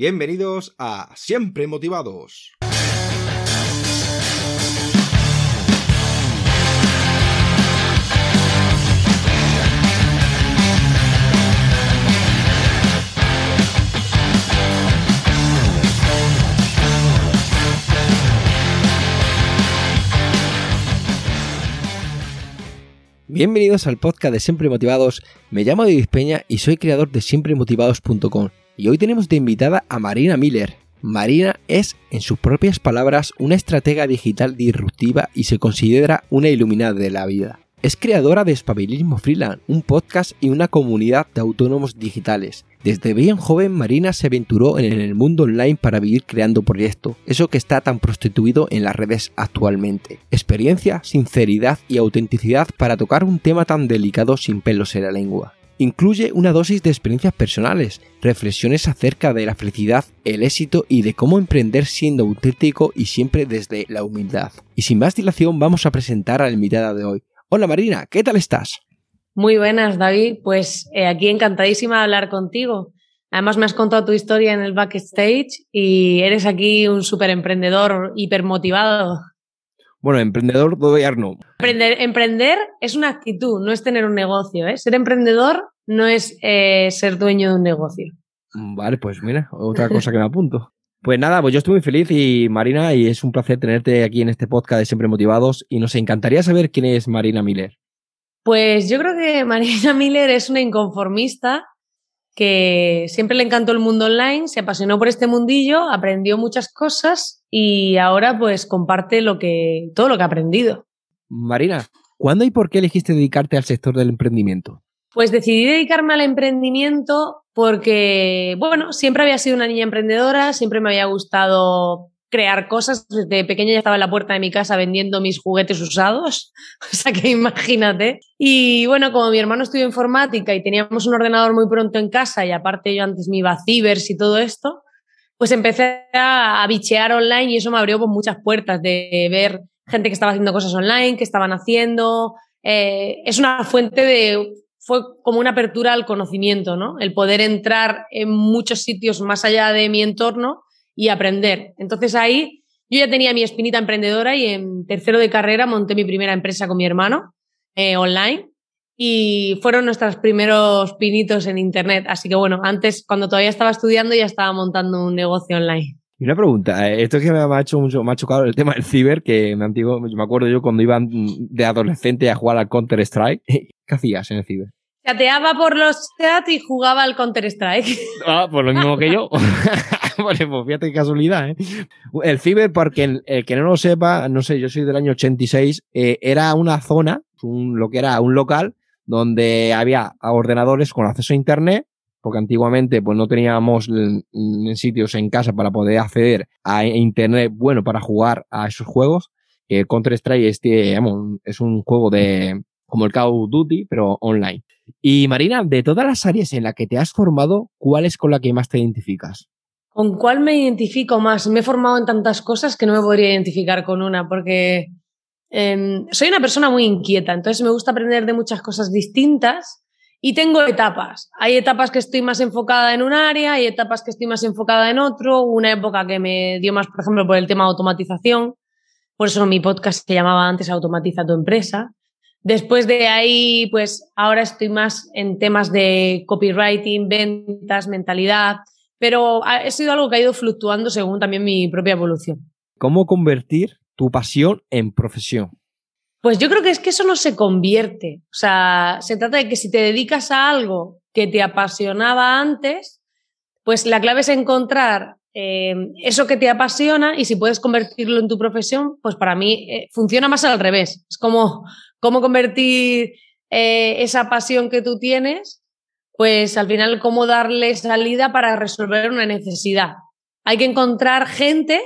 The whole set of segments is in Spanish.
Bienvenidos a Siempre Motivados. Bienvenidos al podcast de Siempre Motivados. Me llamo David Peña y soy creador de siempremotivados.com. Y hoy tenemos de invitada a Marina Miller. Marina es, en sus propias palabras, una estratega digital disruptiva y se considera una iluminada de la vida. Es creadora de Espabilismo Freelance, un podcast y una comunidad de autónomos digitales. Desde bien joven, Marina se aventuró en el mundo online para vivir creando proyectos, eso que está tan prostituido en las redes actualmente. Experiencia, sinceridad y autenticidad para tocar un tema tan delicado sin pelos en la lengua. Incluye una dosis de experiencias personales, reflexiones acerca de la felicidad, el éxito y de cómo emprender siendo auténtico y siempre desde la humildad. Y sin más dilación vamos a presentar a la invitada de hoy. Hola Marina, ¿qué tal estás? Muy buenas, David. Pues eh, aquí encantadísima de hablar contigo. Además, me has contado tu historia en el backstage y eres aquí un súper emprendedor hipermotivado. Bueno, emprendedor todavía no. Emprender, emprender, es una actitud, no es tener un negocio. ¿eh? Ser emprendedor no es eh, ser dueño de un negocio. Vale, pues mira, otra cosa que me apunto. Pues nada, pues yo estoy muy feliz y Marina, y es un placer tenerte aquí en este podcast de Siempre Motivados y nos encantaría saber quién es Marina Miller. Pues yo creo que Marina Miller es una inconformista que siempre le encantó el mundo online, se apasionó por este mundillo, aprendió muchas cosas y ahora pues comparte lo que, todo lo que ha aprendido. Marina, ¿cuándo y por qué elegiste dedicarte al sector del emprendimiento? Pues decidí dedicarme al emprendimiento porque, bueno, siempre había sido una niña emprendedora, siempre me había gustado crear cosas. Desde pequeña ya estaba en la puerta de mi casa vendiendo mis juguetes usados, o sea que imagínate. Y bueno, como mi hermano estudió informática y teníamos un ordenador muy pronto en casa y aparte yo antes me iba a y todo esto, pues empecé a, bichear online y eso me abrió pues, muchas puertas de ver gente que estaba haciendo cosas online, que estaban haciendo. Eh, es una fuente de fue como una apertura al conocimiento, ¿no? El poder entrar en muchos sitios más allá de mi entorno y aprender. Entonces ahí yo ya tenía mi espinita emprendedora y en tercero de carrera monté mi primera empresa con mi hermano eh, online y fueron nuestros primeros pinitos en Internet. Así que bueno, antes, cuando todavía estaba estudiando, ya estaba montando un negocio online. Y una pregunta, eh, esto es que me ha hecho mucho, me ha chocado el tema del ciber, que me, antiguo, me acuerdo yo cuando iba de adolescente a jugar al Counter Strike. ¿Qué hacías en el ciber? Chateaba por los chats y jugaba al Counter Strike. Ah, pues lo mismo que yo. pues fíjate qué casualidad, ¿eh? El ciber, porque el, que no lo sepa, no sé, yo soy del año 86, eh, era una zona, un, lo que era un local, donde había ordenadores con acceso a internet porque antiguamente pues no teníamos en sitios en casa para poder acceder a internet bueno para jugar a esos juegos. El Counter Strike este, es un juego de como el Call of Duty, pero online. Y Marina, de todas las áreas en las que te has formado, ¿cuál es con la que más te identificas? ¿Con cuál me identifico más? Me he formado en tantas cosas que no me podría identificar con una, porque em, soy una persona muy inquieta, entonces me gusta aprender de muchas cosas distintas y tengo etapas. Hay etapas que estoy más enfocada en un área, hay etapas que estoy más enfocada en otro. Una época que me dio más, por ejemplo, por el tema de automatización. Por eso mi podcast se llamaba antes Automatiza tu empresa. Después de ahí, pues ahora estoy más en temas de copywriting, ventas, mentalidad, pero ha sido algo que ha ido fluctuando según también mi propia evolución. ¿Cómo convertir tu pasión en profesión? Pues yo creo que es que eso no se convierte. O sea, se trata de que si te dedicas a algo que te apasionaba antes, pues la clave es encontrar eh, eso que te apasiona y si puedes convertirlo en tu profesión, pues para mí eh, funciona más al revés. Es como cómo convertir eh, esa pasión que tú tienes, pues al final cómo darle salida para resolver una necesidad. Hay que encontrar gente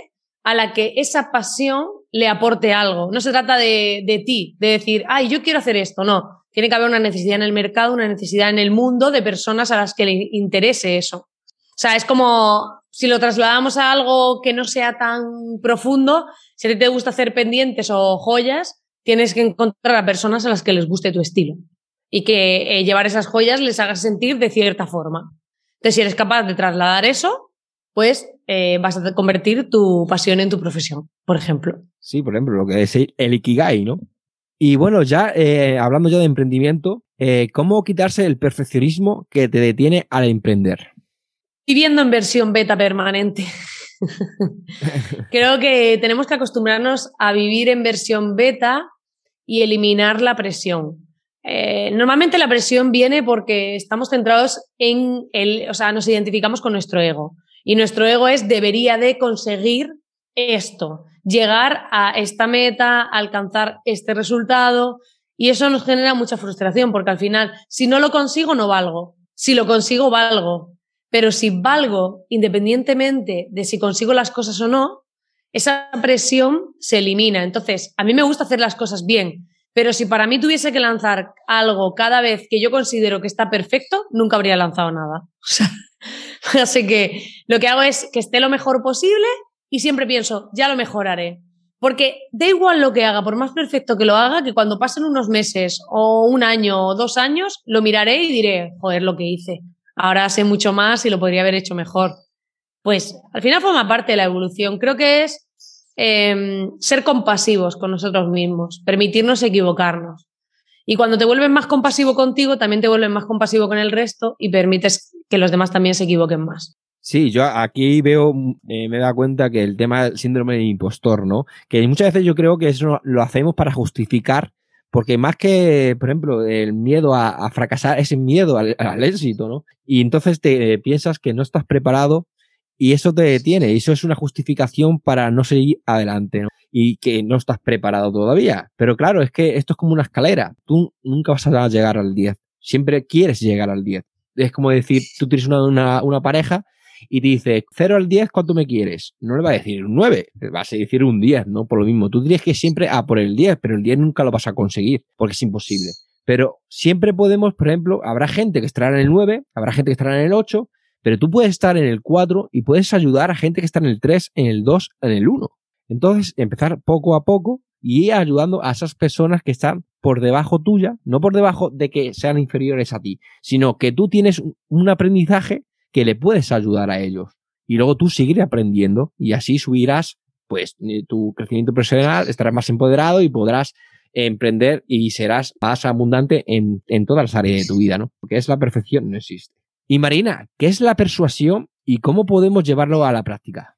a la que esa pasión le aporte algo. No se trata de, de ti, de decir, ay, yo quiero hacer esto. No, tiene que haber una necesidad en el mercado, una necesidad en el mundo de personas a las que le interese eso. O sea, es como si lo trasladamos a algo que no sea tan profundo, si a ti te gusta hacer pendientes o joyas, tienes que encontrar a personas a las que les guste tu estilo y que eh, llevar esas joyas les haga sentir de cierta forma. Entonces, si eres capaz de trasladar eso, pues eh, vas a convertir tu pasión en tu profesión, por ejemplo. Sí, por ejemplo, lo que es el Ikigai, ¿no? Y bueno, ya eh, hablando ya de emprendimiento, eh, ¿cómo quitarse el perfeccionismo que te detiene al emprender? Viviendo en versión beta permanente. Creo que tenemos que acostumbrarnos a vivir en versión beta y eliminar la presión. Eh, normalmente la presión viene porque estamos centrados en el, o sea, nos identificamos con nuestro ego. Y nuestro ego es debería de conseguir esto, llegar a esta meta, alcanzar este resultado. Y eso nos genera mucha frustración porque al final, si no lo consigo, no valgo. Si lo consigo, valgo. Pero si valgo, independientemente de si consigo las cosas o no, esa presión se elimina. Entonces, a mí me gusta hacer las cosas bien, pero si para mí tuviese que lanzar algo cada vez que yo considero que está perfecto, nunca habría lanzado nada. así que lo que hago es que esté lo mejor posible y siempre pienso, ya lo mejoraré. Porque da igual lo que haga, por más perfecto que lo haga, que cuando pasen unos meses o un año o dos años, lo miraré y diré, joder, lo que hice. Ahora sé mucho más y lo podría haber hecho mejor. Pues al final forma parte de la evolución. Creo que es Em, ser compasivos con nosotros mismos, permitirnos equivocarnos. Y cuando te vuelves más compasivo contigo, también te vuelves más compasivo con el resto y permites que los demás también se equivoquen más. Sí, yo aquí veo, eh, me da cuenta que el tema del síndrome del impostor, ¿no? Que muchas veces yo creo que eso lo hacemos para justificar, porque más que, por ejemplo, el miedo a, fracasar, es miedo al, al, éxito, ¿no? Y entonces te piensas que no estás preparado y eso te detiene, eso es una justificación para no seguir adelante, ¿no? Y que no estás preparado todavía. Pero claro, es que esto es como una escalera. Tú nunca vas a llegar al 10. Siempre quieres llegar al 10. Es como decir, tú tienes una, una, pareja y te dice 0 al 10, ¿cuánto me quieres? No le va a decir un 9, le vas a decir un 10, ¿no? Por lo mismo, tú tienes que siempre a por el 10, pero el 10 nunca lo vas a conseguir, porque es imposible. Pero siempre podemos, por ejemplo, habrá gente que estará en el 9, habrá gente que estará en el 8, pero tú puedes estar en el 4 y puedes ayudar a gente que está en el 3, en el 2, en el 1. Entonces, empezar poco a poco y ir ayudando a esas personas que están por debajo tuya, no por debajo de que sean inferiores a ti, sino que tú tienes un aprendizaje que le puedes ayudar a ellos. Y luego tú seguiré aprendiendo y así subirás pues eh, tu crecimiento profesional, estarás más empoderado y podrás emprender y serás más abundante en, en todas las áreas de tu vida, ¿no? Porque es la perfección, no existe. Y Marina, ¿qué es la persuasión y cómo podemos llevarlo a la práctica?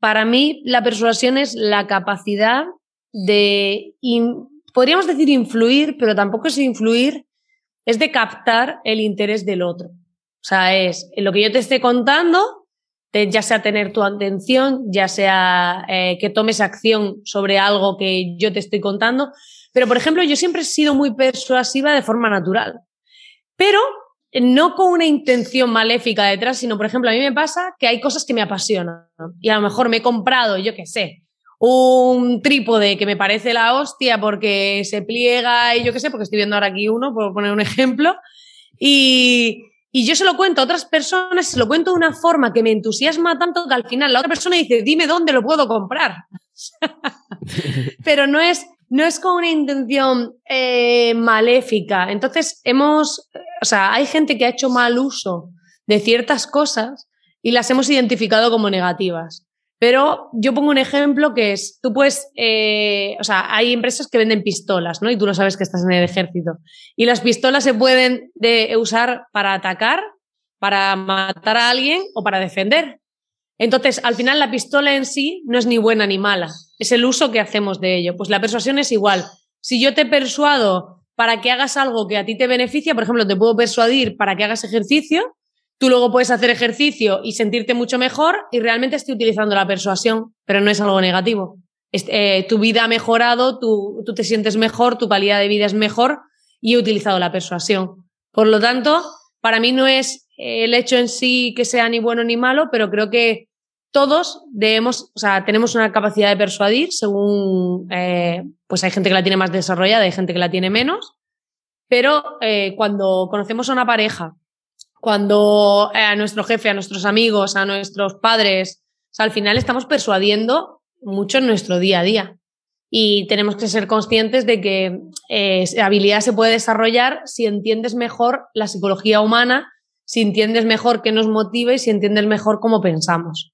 Para mí, la persuasión es la capacidad de, podríamos decir influir, pero tampoco es influir, es de captar el interés del otro. O sea, es lo que yo te esté contando, ya sea tener tu atención, ya sea eh, que tomes acción sobre algo que yo te estoy contando. Pero, por ejemplo, yo siempre he sido muy persuasiva de forma natural. Pero no con una intención maléfica detrás, sino, por ejemplo, a mí me pasa que hay cosas que me apasionan y a lo mejor me he comprado, yo qué sé, un trípode que me parece la hostia porque se pliega y yo qué sé, porque estoy viendo ahora aquí uno, por poner un ejemplo, y, y yo se lo cuento a otras personas, se lo cuento de una forma que me entusiasma tanto que al final la otra persona dice, dime dónde lo puedo comprar. Pero no es, no es con una intención eh, maléfica. Entonces, hemos, o sea, hay gente que ha hecho mal uso de ciertas cosas y las hemos identificado como negativas. Pero yo pongo un ejemplo que es, tú puedes, eh, o sea, hay empresas que venden pistolas, ¿no? Y tú lo sabes que estás en el ejército. Y las pistolas se pueden de, usar para atacar, para matar a alguien o para defender. Entonces, al final la pistola en sí no es ni buena ni mala, es el uso que hacemos de ello. Pues la persuasión es igual. Si yo te persuado para que hagas algo que a ti te beneficia, por ejemplo, te puedo persuadir para que hagas ejercicio, tú luego puedes hacer ejercicio y sentirte mucho mejor y realmente estoy utilizando la persuasión, pero no es algo negativo. Eh, tu vida ha mejorado, tú, tú te sientes mejor, tu calidad de vida es mejor y he utilizado la persuasión. Por lo tanto, para mí no es el hecho en sí que sea ni bueno ni malo, pero creo que todos debemos, o sea, tenemos una capacidad de persuadir según, eh, pues hay gente que la tiene más desarrollada, hay gente que la tiene menos, pero eh, cuando conocemos a una pareja, cuando eh, a nuestro jefe, a nuestros amigos, a nuestros padres, al final estamos persuadiendo mucho en nuestro día a día. Y tenemos que ser conscientes de que esa habilidad se puede desarrollar si entiendes mejor la psicología humana si entiendes mejor qué nos motiva y si entiendes mejor cómo pensamos.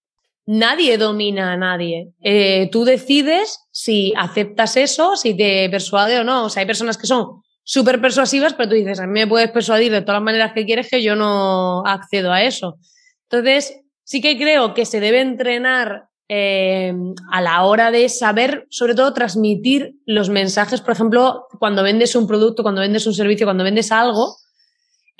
Nadie domina a nadie. Eh, tú decides si aceptas eso, si te persuade o no. O sea, hay personas que son súper persuasivas, pero tú dices, a mí me puedes persuadir de todas las maneras que quieres que yo no accedo a eso. Entonces, sí que creo que se debe entrenar eh, a la hora de saber, sobre todo, transmitir los mensajes. Por ejemplo, cuando vendes un producto, cuando vendes un servicio, cuando vendes algo,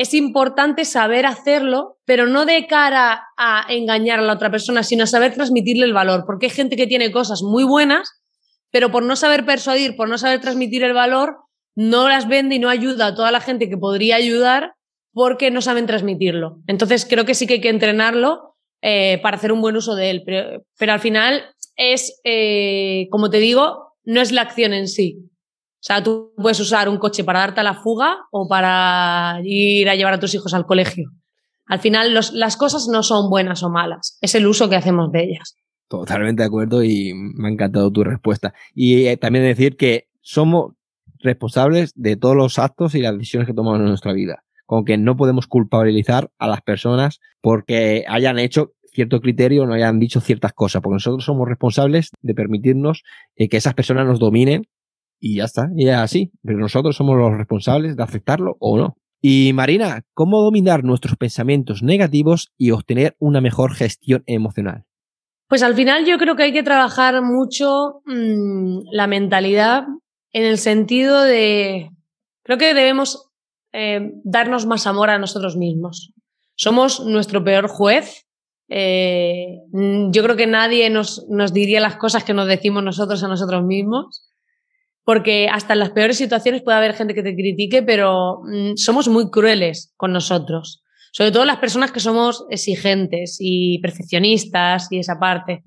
es importante saber hacerlo, pero no de cara a engañar a la otra persona, sino saber transmitirle el valor. Porque hay gente que tiene cosas muy buenas, pero por no saber persuadir, por no saber transmitir el valor, no las vende y no ayuda a toda la gente que podría ayudar porque no saben transmitirlo. Entonces creo que sí que hay que entrenarlo eh, para hacer un buen uso de él. Pero, al final es, eh, como te digo, no es la acción en sí. O sea, tú puedes usar un coche para darte a la fuga o para ir a llevar a tus hijos al colegio. Al final las cosas no son buenas o malas, es el uso que hacemos de ellas. Totalmente de acuerdo y me ha encantado tu respuesta. Y eh, también decir que somos responsables de todos los actos y las decisiones que tomamos en nuestra vida. Como que no podemos culpabilizar a las personas porque hayan hecho cierto criterio o no hayan dicho ciertas cosas, porque nosotros somos responsables de permitirnos eh, que esas personas nos dominen y ya está, y es así. Pero nosotros somos los responsables de aceptarlo o no. Y Marina, ¿cómo dominar nuestros pensamientos negativos y obtener una mejor gestión emocional? Pues al final yo creo que hay que trabajar mucho mmm, la mentalidad en el sentido de, creo que debemos eh, darnos más amor a nosotros mismos. Somos nuestro peor juez. Eh, yo creo que nadie nos, nos diría las cosas que nos decimos nosotros a nosotros mismos porque hasta en las peores situaciones puede haber gente que te critique, pero mm, somos muy crueles con nosotros. Sobre todo las personas que somos exigentes y perfeccionistas y esa parte.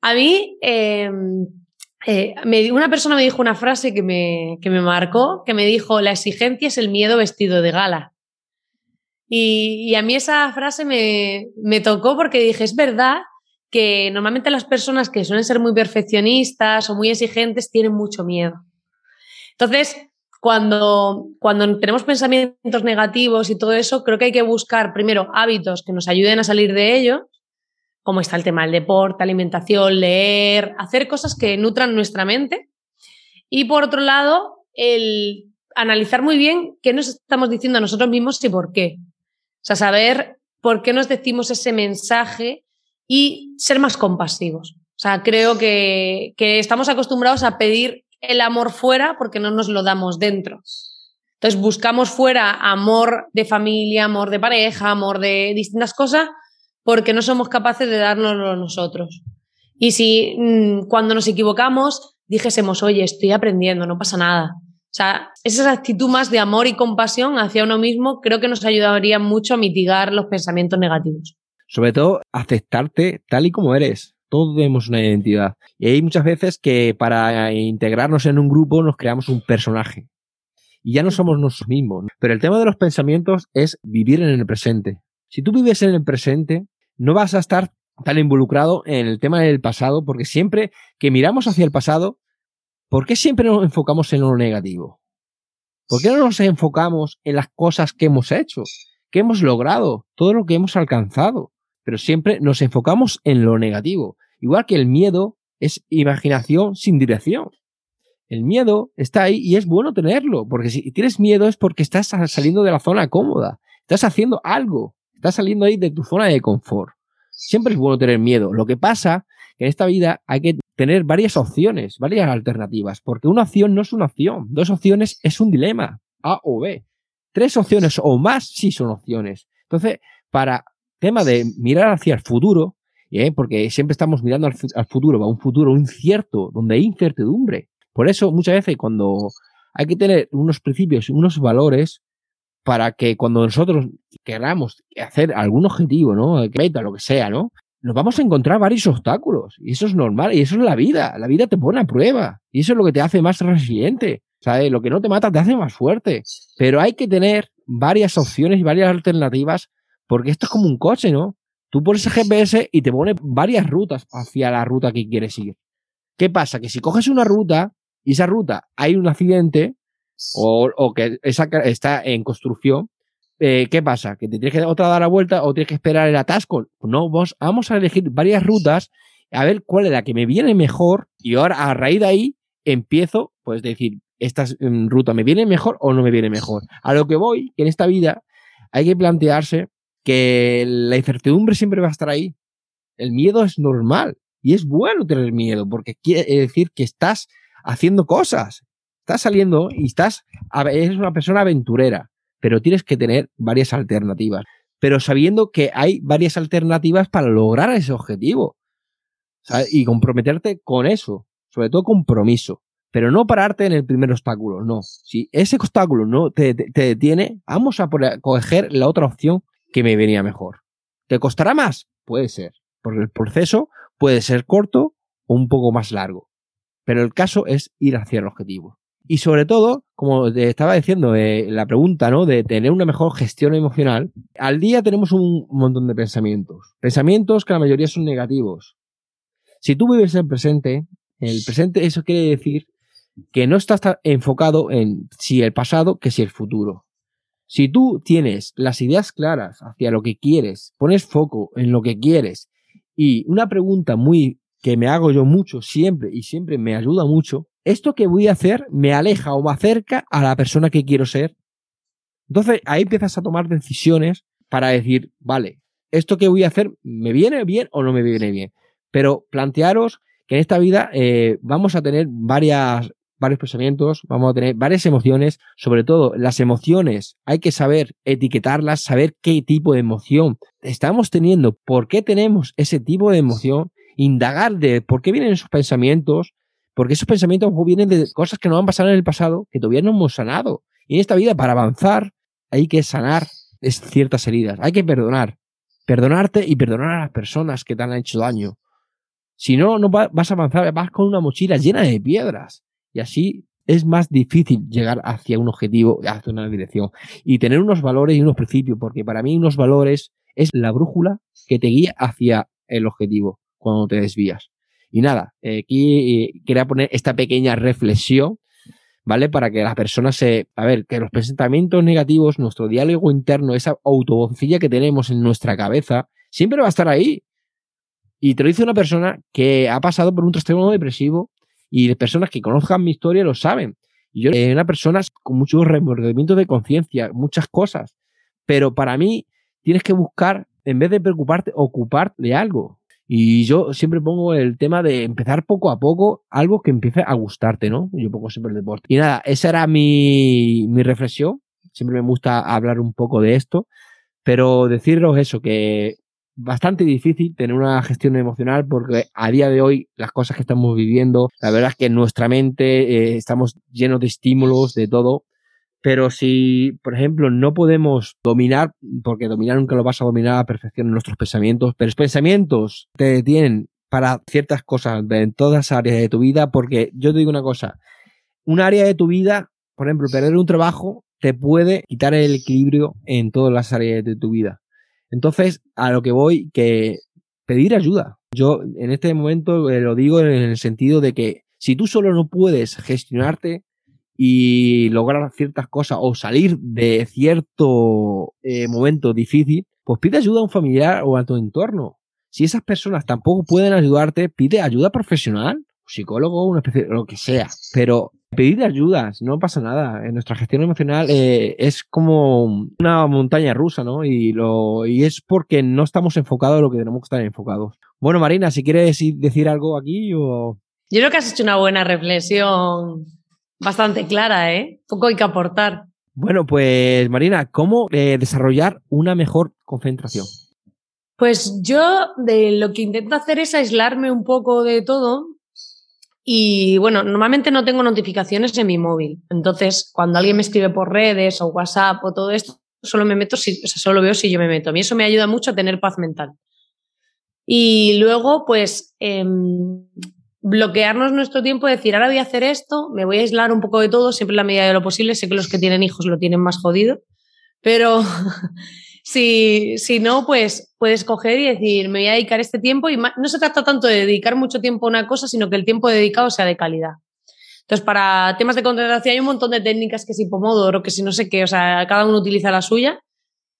A mí, em, eh, una persona me dijo una frase que me, que me marcó, que me dijo, la exigencia es el miedo vestido de gala. Y, y a mí esa frase me, me tocó porque dije, es verdad que normalmente las personas que suelen ser muy perfeccionistas o muy exigentes tienen mucho miedo. Entonces, cuando, cuando tenemos pensamientos negativos y todo eso, creo que hay que buscar primero hábitos que nos ayuden a salir de ello, como está el tema del deporte, alimentación, leer, hacer cosas que nutran nuestra mente. Y por otro lado, el analizar muy bien qué nos estamos diciendo a nosotros mismos y por qué. O sea, saber por qué nos decimos ese mensaje y ser más compasivos. O sea, creo que, que estamos acostumbrados a pedir el amor fuera porque no nos lo damos dentro. Entonces buscamos fuera amor de familia, amor de pareja, amor de distintas cosas porque no somos capaces de dárnoslo nosotros. Y si mm, cuando nos equivocamos dijésemos, oye, estoy aprendiendo, no pasa nada. O sea, esa actitud más de amor y compasión hacia uno mismo creo que nos ayudaría mucho a mitigar los pensamientos negativos. Sobre todo, aceptarte tal y como eres. Todos tenemos una identidad. Y hay muchas veces que para integrarnos en un grupo nos creamos un personaje. Y ya no somos nosotros mismos. Pero el tema de los pensamientos es vivir en el presente. Si tú vives en el presente, no vas a estar tan involucrado en el tema del pasado, porque siempre que miramos hacia el pasado, ¿por qué siempre nos enfocamos en lo negativo? ¿Por qué no nos enfocamos en las cosas que hemos hecho, que hemos logrado, todo lo que hemos alcanzado? Pero siempre nos enfocamos en lo negativo. Igual que el miedo es imaginación sin dirección. El miedo está ahí y es bueno tenerlo, porque si tienes miedo es porque estás saliendo de la zona cómoda, estás haciendo algo, estás saliendo ahí de tu zona de confort. Siempre es bueno tener miedo. Lo que pasa que en esta vida hay que tener varias opciones, varias alternativas, porque una opción no es una opción, dos opciones es un dilema, A o B. Tres opciones o más sí son opciones. Entonces, para tema de mirar hacia el futuro, ¿eh? porque siempre estamos mirando al, futuro, a un futuro incierto, donde hay incertidumbre. Por eso, muchas veces, cuando hay que tener unos principios, unos valores, para que cuando nosotros queramos hacer algún objetivo, ¿no? Meta, lo que sea, ¿no? Nos vamos a encontrar varios obstáculos. Y eso es normal. Y eso es la vida. La vida te pone a prueba. Y eso es lo que te hace más resiliente. ¿Sabes? Lo que no te mata te hace más fuerte. Pero hay que tener varias opciones y varias alternativas porque esto es como un coche, ¿no? Tú pones el GPS y te pone varias rutas hacia la ruta que quieres ir. ¿Qué pasa? Que si coges una ruta y esa ruta hay un accidente o, que esa está en construcción, eh, ¿qué pasa? ¿Que te tienes que otra dar la vuelta o tienes que esperar el atasco? No, vos, vamos a elegir varias rutas, a ver cuál es la que me viene mejor y ahora a raíz de ahí empiezo, pues decir, esta mm, ruta me viene mejor o no me viene mejor. A lo que voy, que en esta vida hay que plantearse que la incertidumbre siempre va a estar ahí. El miedo es normal y es bueno tener miedo porque quiere decir que estás haciendo cosas, estás saliendo y estás, eres una persona aventurera, pero tienes que tener varias alternativas, pero sabiendo que hay varias alternativas para lograr ese objetivo y comprometerte con eso, sobre todo compromiso pero no pararte en el primer obstáculo, no. Si ese obstáculo no te, detiene, vamos a coger la otra opción que me venía mejor. ¿Te costará más? Puede ser, porque el proceso puede ser corto o un poco más largo, pero el caso es ir hacia el objetivo. Y sobre todo, como te estaba diciendo, eh, la pregunta, ¿no? De tener una mejor gestión emocional. Al día tenemos un montón de pensamientos. Pensamientos que la mayoría son negativos. Si tú vives el presente, el presente eso quiere decir que no estás enfocado en si el pasado que si el futuro. Si tú tienes las ideas claras hacia lo que quieres, pones foco en lo que quieres y una pregunta muy que me hago yo mucho siempre y siempre me ayuda mucho, ¿esto que voy a hacer me aleja o me acerca a la persona que quiero ser? Entonces ahí empiezas a tomar decisiones para decir, vale, ¿esto que voy a hacer me viene bien o no me viene bien? Pero plantearos que en esta vida eh, vamos a tener varias varios pensamientos, vamos a tener varias emociones, sobre todo las emociones, hay que saber etiquetarlas, saber qué tipo de emoción estamos teniendo, por qué tenemos ese tipo de emoción, indagar de por qué vienen esos pensamientos, porque esos pensamientos vienen de cosas que nos han pasado en el pasado, que todavía no hemos sanado. Y en esta vida, para avanzar, hay que sanar ciertas heridas, hay que perdonar, perdonarte y perdonar a las personas que te han hecho daño. Si no, no vas a avanzar, vas con una mochila llena de piedras. Y así es más difícil llegar hacia un objetivo, hacia una dirección. Y tener unos valores y unos principios, porque para mí unos valores es la brújula que te guía hacia el objetivo cuando te desvías. Y nada, aquí eh, quería poner esta pequeña reflexión, ¿vale? Para que las personas se... A ver, que los pensamientos negativos, nuestro diálogo interno, esa autoboncilla que tenemos en nuestra cabeza, siempre va a estar ahí. Y te lo dice una persona que ha pasado por un trastorno depresivo, y personas que conozcan mi historia lo saben. Yo soy una persona con muchos remordimientos de conciencia, muchas cosas. Pero para mí tienes que buscar, en vez de preocuparte, ocuparte de algo. Y yo siempre pongo el tema de empezar poco a poco algo que empiece a gustarte, ¿no? Yo pongo siempre el deporte. Y nada, esa era mi, mi reflexión. Siempre me gusta hablar un poco de esto. Pero deciros eso, que bastante difícil tener una gestión emocional porque a día de hoy las cosas que estamos viviendo, la verdad es que en nuestra mente eh, estamos llenos de estímulos, de todo. Pero si, por ejemplo, no podemos dominar, porque dominar nunca lo vas a dominar a perfección en nuestros pensamientos, pero los pensamientos te detienen para ciertas cosas en todas las áreas de tu vida, porque yo te digo una cosa, un área de tu vida, por ejemplo, perder un trabajo, te puede quitar el equilibrio en todas las áreas de tu vida. Entonces, a lo que voy, que pedir ayuda. Yo en este momento eh, lo digo en el sentido de que si tú solo no puedes gestionarte y lograr ciertas cosas o salir de cierto eh, momento difícil, pues pide ayuda a un familiar o a tu entorno. Si esas personas tampoco pueden ayudarte, pide ayuda profesional, psicólogo, una especie, lo que sea. Pero pedir ayudas, no pasa nada. En nuestra gestión emocional eh, es como una montaña rusa, ¿no? Y, lo, y es porque no estamos enfocados en lo que tenemos que estar enfocados. Bueno, Marina, si quieres decir algo aquí o... Yo creo que has hecho una buena reflexión bastante clara, ¿eh? Poco hay que aportar. Bueno, pues Marina, ¿cómo eh, desarrollar una mejor concentración? Pues yo de lo que intento hacer es aislarme un poco de todo y bueno, normalmente no tengo notificaciones en mi móvil. Entonces, cuando alguien me escribe por redes o WhatsApp o todo esto, solo me meto si, solo veo si yo me meto. A mí eso me ayuda mucho a tener paz mental. Y luego, pues, em, bloquearnos nuestro tiempo, decir, ahora voy a hacer esto, me voy a aislar un poco de todo, siempre en la medida de lo posible. Sé que los que tienen hijos lo tienen más jodido, pero Si, si no, pues puedes coger y decir, me voy a dedicar este tiempo y no se trata tanto de dedicar mucho tiempo a una cosa, sino que el tiempo dedicado sea de calidad. Entonces, para temas de concentración hay un montón de técnicas que si Pomodoro, que si no sé qué, o sea, cada uno utiliza la suya,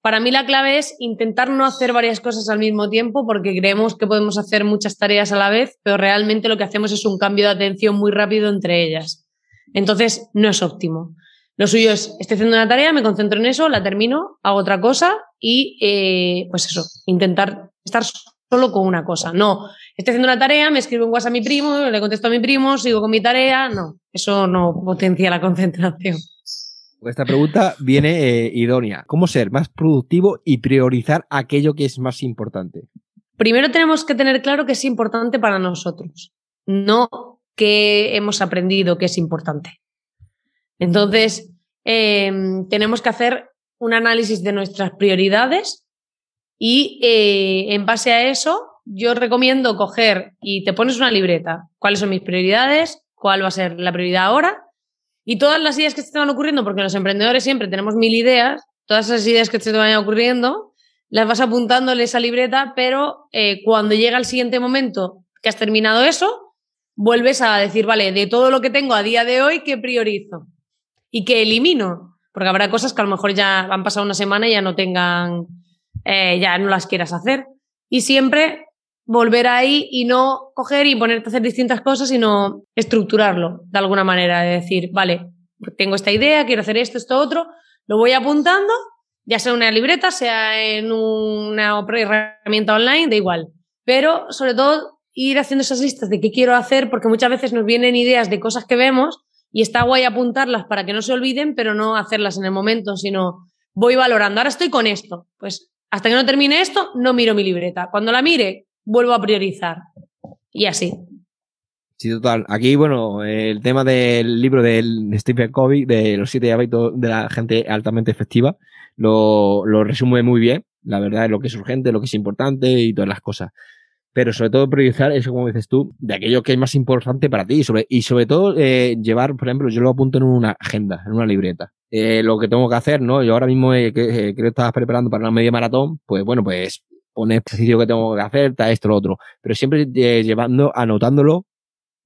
para mí la clave es intentar no hacer varias cosas al mismo tiempo porque creemos que podemos hacer muchas tareas a la vez, pero realmente lo que hacemos es un cambio de atención muy rápido entre ellas. Entonces, no es óptimo. Lo suyo es, estoy haciendo una tarea, me concentro en eso, la termino, hago otra cosa y, eh, pues eso, intentar estar solo con una cosa. No, estoy haciendo una tarea, me escribo un WhatsApp a mi primo, le contesto a mi primo, sigo con mi tarea. No, eso no potencia la concentración. Esta pregunta viene eh, idónea. ¿Cómo ser más productivo y priorizar aquello que es más importante? Primero tenemos que tener claro que es importante para nosotros, no que hemos aprendido que es importante. Entonces, em, tenemos que hacer un análisis de nuestras prioridades y eh, en base a eso, yo recomiendo coger y te pones una libreta. ¿Cuáles son mis prioridades? ¿Cuál va a ser la prioridad ahora? Y todas las ideas que te van ocurriendo, porque los emprendedores siempre tenemos mil ideas, todas esas ideas que te vayan ocurriendo, las vas apuntando en esa libreta, pero eh, cuando llega el siguiente momento que has terminado eso, vuelves a decir, vale, de todo lo que tengo a día de hoy, ¿qué priorizo? Y que elimino, porque habrá cosas que a lo mejor ya han pasado una semana y ya no tengan, eh, ya no las quieras hacer. Y siempre volver ahí y no coger y ponerte a hacer distintas cosas, sino estructurarlo de alguna manera, de decir, vale, tengo esta idea, quiero hacer esto, esto, otro, lo voy apuntando, ya sea en una libreta, sea en una herramienta online, da igual. Pero sobre todo ir haciendo esas listas de qué quiero hacer, porque muchas veces nos vienen ideas de cosas que vemos y está guay apuntarlas para que no se olviden, pero no hacerlas en el momento, sino voy valorando. Ahora estoy con esto. Pues hasta que no termine esto, no miro mi libreta. Cuando la mire, vuelvo a priorizar. Y así. Sí, total. Aquí, bueno, el tema del libro de Stephen Covey, de los siete hábitos de la gente altamente efectiva, lo, lo resume muy bien. La verdad es lo que es urgente, lo que es importante y todas las cosas pero sobre todo priorizar eso, como dices tú, de aquello que es más importante para ti y sobre, y sobre todo eh, llevar, por ejemplo, yo lo apunto en una agenda, en una libreta. Eh, lo que tengo que hacer, ¿no? Yo ahora mismo eh, creo que estabas preparando para una media maratón, pues bueno, pues pone ejercicio que tengo que hacer, está esto, lo otro, pero siempre llevando, anotándolo.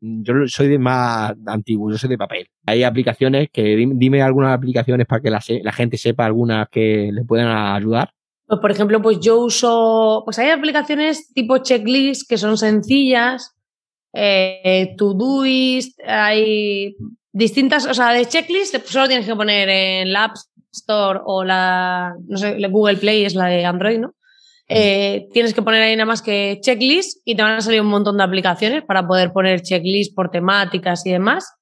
Yo soy de más antiguo, yo soy de papel. Hay aplicaciones que dime algunas aplicaciones para que la, la gente sepa algunas que le puedan ayudar. Pues, por ejemplo, pues yo uso, pues hay aplicaciones tipo checklist que son sencillas, eh, Todoist, hay distintas, o sea, de checklist solo tienes que poner en la App Store o la, no sé, Google Play es la de Android, ¿no? Eh, tienes que poner ahí nada más que checklist y te van a salir un montón de aplicaciones para poder poner checklist por temáticas y demás.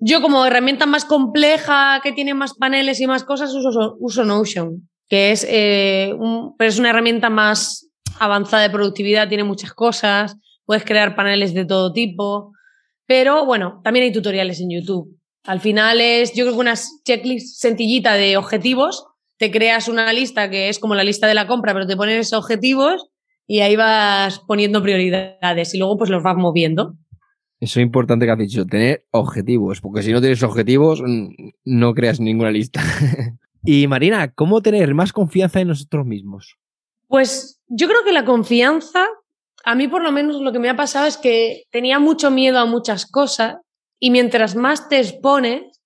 Yo como herramienta más compleja que tiene más paneles y más cosas uso, uso Notion que es, eh, pero es una herramienta más avanzada de productividad, tiene muchas cosas, puedes crear paneles de todo tipo, pero bueno, también hay tutoriales en YouTube. Al final es, yo creo que una checklist sencillita de objetivos, te creas una lista que es como la lista de la compra, pero te pones objetivos y ahí vas poniendo prioridades y luego pues los vas moviendo. Eso es importante que has dicho, tener objetivos, porque si no tienes objetivos, no creas ninguna lista. Y Marina, ¿cómo tener más confianza en nosotros mismos? Pues yo creo que la confianza, a mí por lo menos lo que me ha pasado es que tenía mucho miedo a muchas cosas y mientras más te expones,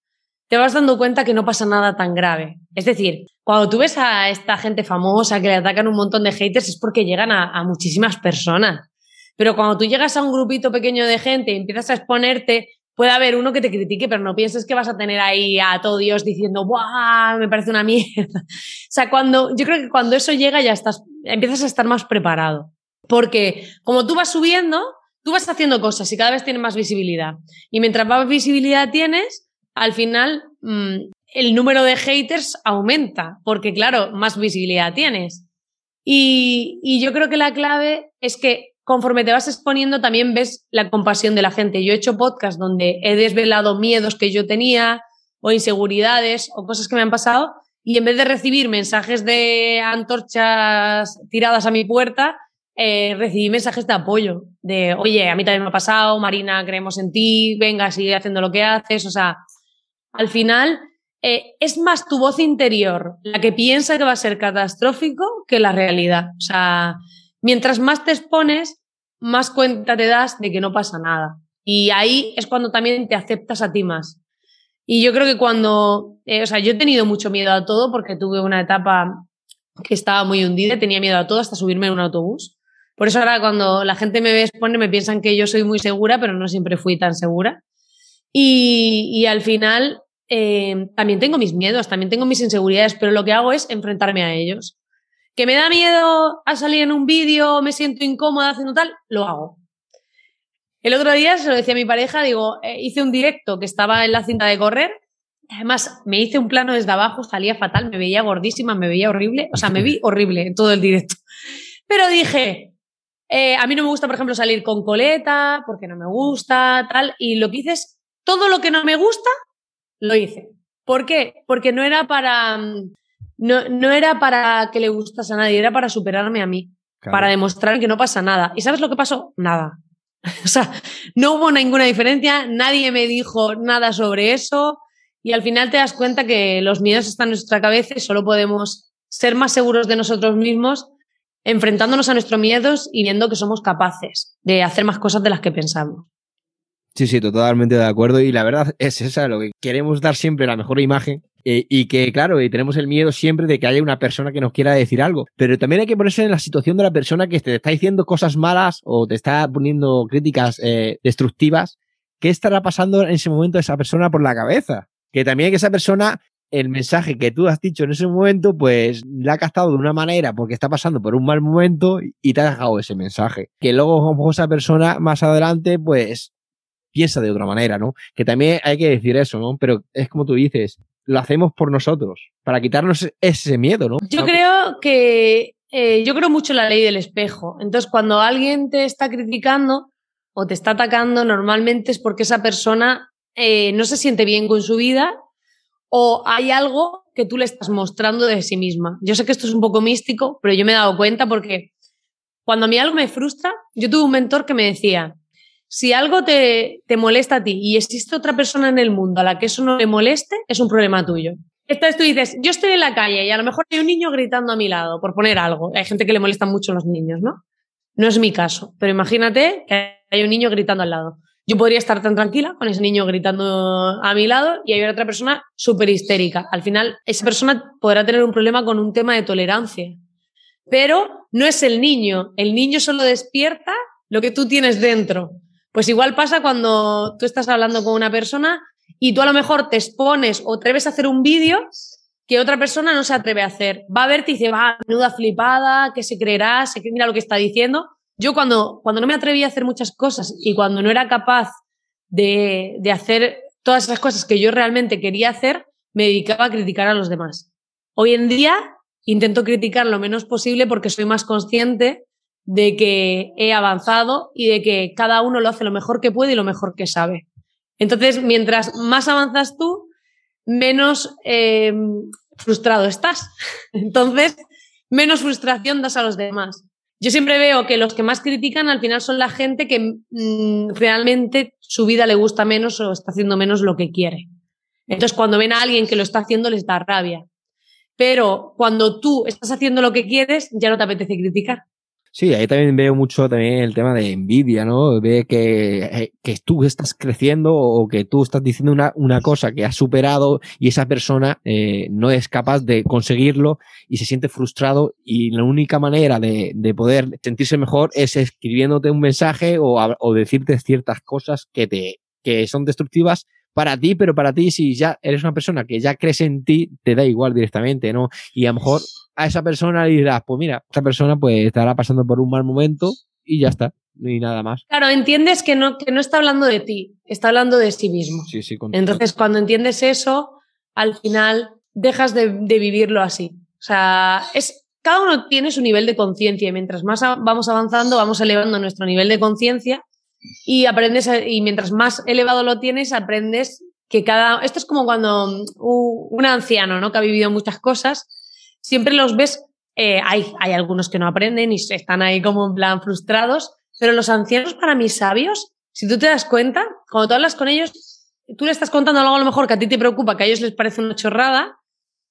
te vas dando cuenta que no pasa nada tan grave. Es decir, cuando tú ves a esta gente famosa que le atacan un montón de haters es porque llegan a, muchísimas personas. Pero cuando tú llegas a un grupito pequeño de gente y empiezas a exponerte, puede haber uno que te critique, pero no pienses que vas a tener ahí a todo Dios diciendo, ¡buah! Me parece una mierda. O sea, cuando, yo creo que cuando eso llega ya estás, empiezas a estar más preparado. Porque como tú vas subiendo, tú vas haciendo cosas y cada vez tienes más visibilidad. Y mientras más visibilidad tienes, al final mm, el número de haters aumenta, porque claro, más visibilidad tienes. Y, y yo creo que la clave es que conforme te vas exponiendo también ves la compasión de la gente. Yo he hecho podcasts donde he desvelado miedos que yo tenía o inseguridades o cosas que me han pasado y en vez de recibir mensajes de antorchas tiradas a mi puerta, eh, recibí mensajes de apoyo, de, oye, a mí también me ha pasado, Marina, creemos en ti, venga, sigue haciendo lo que haces. O sea, al final eh, es más tu voz interior la que piensa que va a ser catastrófico que la realidad. O sea, mientras más te expones, más cuenta te das de que no pasa nada. Y ahí es cuando también te aceptas a ti más. Y yo creo que cuando, eh, o sea, yo he tenido mucho miedo a todo porque tuve una etapa que estaba muy hundida, tenía miedo a todo hasta subirme en un autobús. Por eso ahora cuando la gente me ve me piensan que yo soy muy segura, pero no siempre fui tan segura. Y, al final eh, también tengo mis miedos, también tengo mis inseguridades, pero lo que hago es enfrentarme a ellos. ¿Que me da miedo a salir en un vídeo, me siento incómoda haciendo tal? Lo hago. El otro día se lo decía a mi pareja, digo, eh, hice un directo que estaba en la cinta de correr. Además, me hice un plano desde abajo, salía fatal, me veía gordísima, me veía horrible. O sea, me vi horrible en todo el directo. Pero dije, eh, a mí no me gusta, por ejemplo, salir con coleta, porque no me gusta, tal. Y lo que hice es, todo lo que no me gusta, lo hice. ¿Por qué? Porque no era para, mm, no, no era para que le gustase a nadie, era para superarme a mí, para demostrar que no pasa nada. ¿Y sabes lo que pasó? Nada. o sea, no hubo ninguna diferencia, nadie me dijo nada sobre eso y al final te das cuenta que los miedos están en nuestra cabeza y solo podemos ser más seguros de nosotros mismos enfrentándonos a nuestros miedos y viendo que somos capaces de hacer más cosas de las que pensamos. Sí, sí, totalmente de acuerdo. Y la verdad es esa, lo que queremos dar siempre la mejor imagen. Eh, y que, claro, y tenemos el miedo siempre de que haya una persona que nos quiera decir algo. Pero también hay que ponerse en la situación de la persona que te está diciendo cosas malas o te está poniendo críticas eh, destructivas. ¿Qué estará pasando en ese momento a esa persona por la cabeza? Que también que esa persona el mensaje que tú has dicho en ese momento, pues la ha captado de una manera porque está pasando por un mal momento y te ha dejado ese mensaje. Que luego, esa persona más adelante, pues piensa de otra manera, ¿no? Que también hay que decir eso, ¿no? Pero es como tú dices, lo hacemos por nosotros, para quitarnos ese miedo, ¿no? Yo creo que, eh, yo creo mucho en la ley del espejo. Entonces, cuando alguien te está criticando o te está atacando, normalmente es porque esa persona eh, no se siente bien con su vida o hay algo que tú le estás mostrando de sí misma. Yo sé que esto es un poco místico, pero yo me he dado cuenta porque cuando a mí algo me frustra, yo tuve un mentor que me decía, si algo te, te, molesta a ti y existe otra persona en el mundo a la que eso no le moleste, es un problema tuyo. Entonces tú dices, yo estoy en la calle y a lo mejor hay un niño gritando a mi lado, por poner algo. Hay gente que le molesta mucho los niños, ¿no? No es mi caso, pero imagínate que hay un niño gritando al lado. Yo podría estar tan tranquila con ese niño gritando a mi lado y hay otra persona súper histérica. Al final, esa persona podrá tener un problema con un tema de tolerancia. Pero no es el niño. El niño solo despierta lo que tú tienes dentro. Pues igual pasa cuando tú estás hablando con una persona y tú a lo mejor te expones o atreves a hacer un vídeo que otra persona no se atreve a hacer. Va a verte y dice, va, menuda flipada, que se creerá, se mira lo que está diciendo. Yo cuando, cuando no me atreví a hacer muchas cosas y cuando no era capaz de, de hacer todas esas cosas que yo realmente quería hacer, me dedicaba a criticar a los demás. Hoy en día intento criticar lo menos posible porque soy más consciente de que he avanzado y de que cada uno lo hace lo mejor que puede y lo mejor que sabe. Entonces, mientras más avanzas tú, menos eh, frustrado estás. Entonces, menos frustración das a los demás. Yo siempre veo que los que más critican al final son la gente que mm, realmente su vida le gusta menos o está haciendo menos lo que quiere. Entonces, cuando ven a alguien que lo está haciendo, les da rabia. Pero cuando tú estás haciendo lo que quieres, ya no te apetece criticar. Sí, ahí también veo mucho también el tema de envidia, ¿no? Ve que, eh, que tú estás creciendo o que tú estás diciendo una, una cosa que has superado y esa persona eh, no es capaz de conseguirlo y se siente frustrado y la única manera de, de poder sentirse mejor es escribiéndote un mensaje o, o decirte ciertas cosas que te que son destructivas para ti, pero para ti, si ya eres una persona que ya crees en ti, te da igual directamente, ¿no? Y a lo mejor a esa persona le dirás, pues mira, esa persona pues estará pasando por un mal momento y ya está, ni nada más. Claro, entiendes que no, que no está hablando de ti, está hablando de sí mismo. Sí, sí, Entonces, cuando entiendes eso, al final dejas de, de vivirlo así. O sea, es, cada uno tiene su nivel de conciencia y mientras más vamos avanzando, vamos elevando nuestro nivel de conciencia y aprendes, y mientras más elevado lo tienes, aprendes que cada, esto es como cuando un anciano, ¿no? Que ha vivido muchas cosas, siempre los ves, eh, hay, hay algunos que no aprenden y están ahí como en plan frustrados, pero los ancianos para mí sabios, si tú te das cuenta, cuando tú hablas con ellos, tú le estás contando algo a lo mejor que a ti te preocupa, que a ellos les parece una chorrada,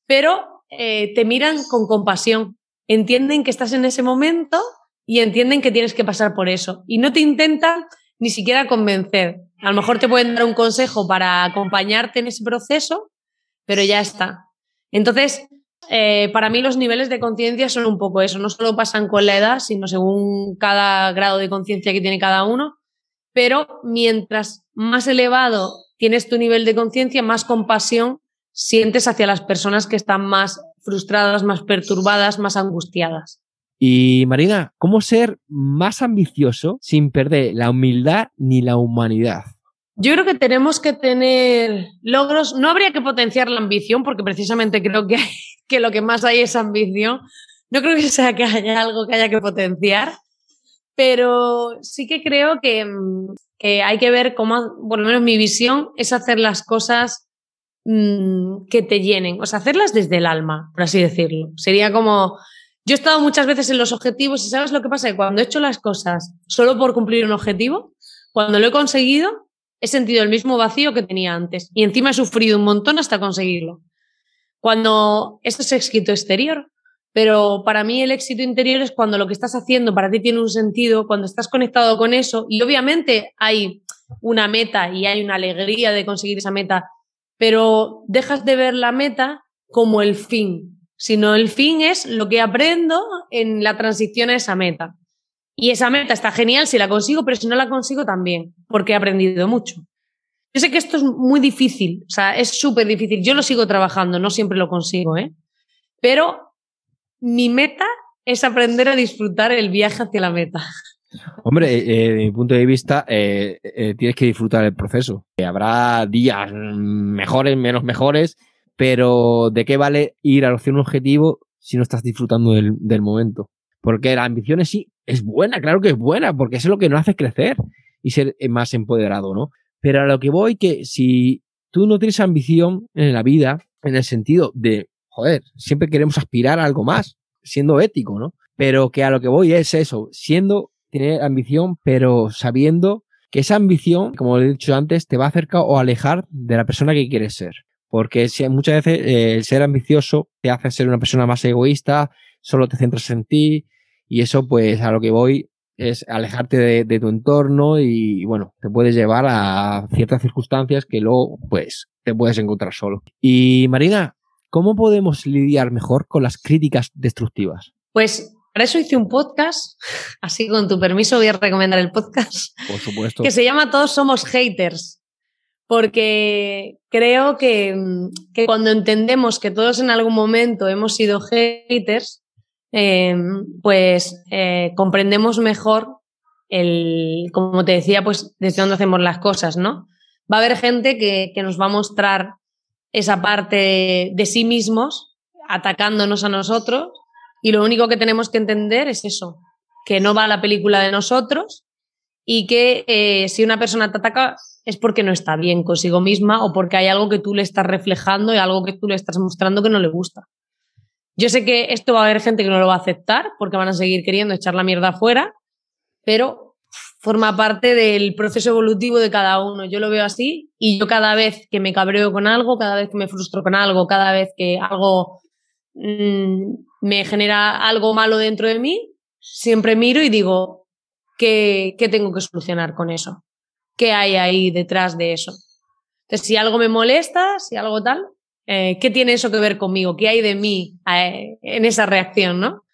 pero eh, te miran con compasión, entienden que estás en ese momento y entienden que tienes que pasar por eso. Y no te intentan ni siquiera convencer. A lo mejor te pueden dar un consejo para acompañarte en ese proceso, pero ya está. Entonces, eh, para mí los niveles de conciencia son un poco eso, no solo pasan con la edad, sino según cada grado de conciencia que tiene cada uno, pero mientras más elevado tienes tu nivel de conciencia, más compasión sientes hacia las personas que están más frustradas, más perturbadas, más angustiadas. Y Marina, ¿cómo ser más ambicioso sin perder la humildad ni la humanidad? Yo creo que tenemos que tener logros. No habría que potenciar la ambición, porque precisamente creo que, que lo que más hay es ambición. No creo que sea que haya algo que haya que potenciar, pero sí que creo que, mm, que hay que ver cómo, por lo menos mi visión, es hacer las cosas mmm, que te llenen, o sea, hacerlas desde el alma, por así decirlo. Sería como, yo he estado muchas veces en los objetivos y sabes lo que pasa, que cuando he hecho las cosas solo por cumplir un objetivo, cuando lo he conseguido, he sentido el mismo vacío que tenía antes. Y encima he sufrido un montón hasta conseguirlo. Cuando esto es éxito exterior, pero para mí el éxito interior es cuando lo que estás haciendo para ti tiene un sentido, cuando estás conectado con eso. Y obviamente hay una meta y hay una alegría de conseguir esa meta, pero dejas de ver la meta como el fin, sino el fin es lo que aprendo en la transición a esa meta. Y esa meta está genial si la consigo, pero si no la consigo también, porque he aprendido mucho. Yo sé que esto es muy difícil, o sea, es súper difícil. Yo lo sigo trabajando, no siempre lo consigo, ¿eh? Pero mi meta es aprender a disfrutar el viaje hacia la meta. Hombre, eh, de mi punto de vista, eh, eh, tienes que disfrutar el proceso. habrá días mejores, menos mejores, pero ¿de qué vale ir a hacia un objetivo si no estás disfrutando del, del momento? Porque la ambición es sí es buena, claro que es buena, porque eso es lo que nos hace crecer y ser más empoderado, ¿no? Pero a lo que voy que si tú no tienes ambición en la vida, en el sentido de, joder, siempre queremos aspirar a algo más, siendo ético, ¿no? Pero que a lo que voy es eso, siendo, tener ambición, pero sabiendo que esa ambición, como he dicho antes, te va a acercar o alejar de la persona que quieres ser. Porque muchas veces eh, el ser ambicioso te hace ser una persona más egoísta, solo te centras en ti, y eso pues a lo que voy es alejarte de, tu entorno y bueno, te puedes llevar a ciertas circunstancias que luego pues te puedes encontrar solo. Y Marina, ¿cómo podemos lidiar mejor con las críticas destructivas? Pues para eso hice un podcast, así con tu permiso voy a recomendar el podcast. Por supuesto. Que se llama Todos somos haters. Porque creo que, que cuando entendemos que todos en algún momento hemos sido haters, eh, pues eh, comprendemos mejor el, como te decía, pues desde dónde hacemos las cosas, ¿no? Va a haber gente que, que nos va a mostrar esa parte de, sí mismos atacándonos a nosotros y lo único que tenemos que entender es eso, que no va la película de nosotros y que eh, si una persona te ataca es porque no está bien consigo misma o porque hay algo que tú le estás reflejando y algo que tú le estás mostrando que no le gusta. Yo sé que esto va a haber gente que no lo va a aceptar porque van a seguir queriendo echar la mierda afuera, pero forma parte del proceso evolutivo de cada uno. Yo lo veo así y yo cada vez que me cabreo con algo, cada vez que me frustro con algo, cada vez que algo mmm, me genera algo malo dentro de mí, siempre miro y digo, ¿qué, ¿qué tengo que solucionar con eso? ¿Qué hay ahí detrás de eso? Entonces, si algo me molesta, si algo tal, eh, ¿qué tiene eso que ver conmigo? ¿Qué hay de mí eh, en esa reacción? ¿no?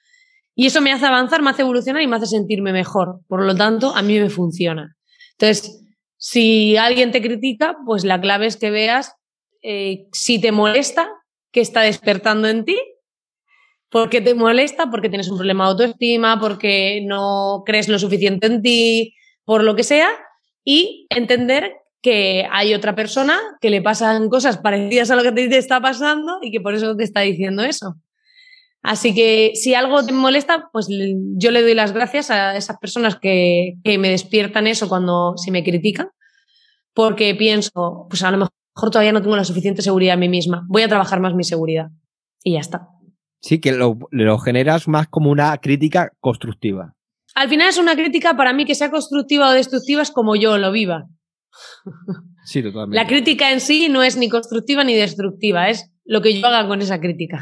Y eso me hace avanzar, me hace evolucionar y me hace sentirme mejor. Por lo tanto, a mí me funciona. Entonces, si alguien te critica, pues la clave es que veas eh, si te molesta, qué está despertando en ti, por qué te molesta, porque tienes un problema de autoestima, porque no crees lo suficiente en ti, por lo que sea, y entender que hay otra persona que le pasan cosas parecidas a lo que te está pasando y que por eso te está diciendo eso. Así que si algo te molesta, pues yo le doy las gracias a esas personas que, que me despiertan eso cuando se me critican, porque pienso, pues a lo mejor todavía no tengo la suficiente seguridad en mí misma, voy a trabajar más mi seguridad y ya está. Sí, que lo, lo generas más como una crítica constructiva. Al final es una crítica para mí que sea constructiva o destructiva, es como yo lo viva. Sí, totalmente. La crítica en sí no es ni constructiva ni destructiva, es lo que yo haga con esa crítica.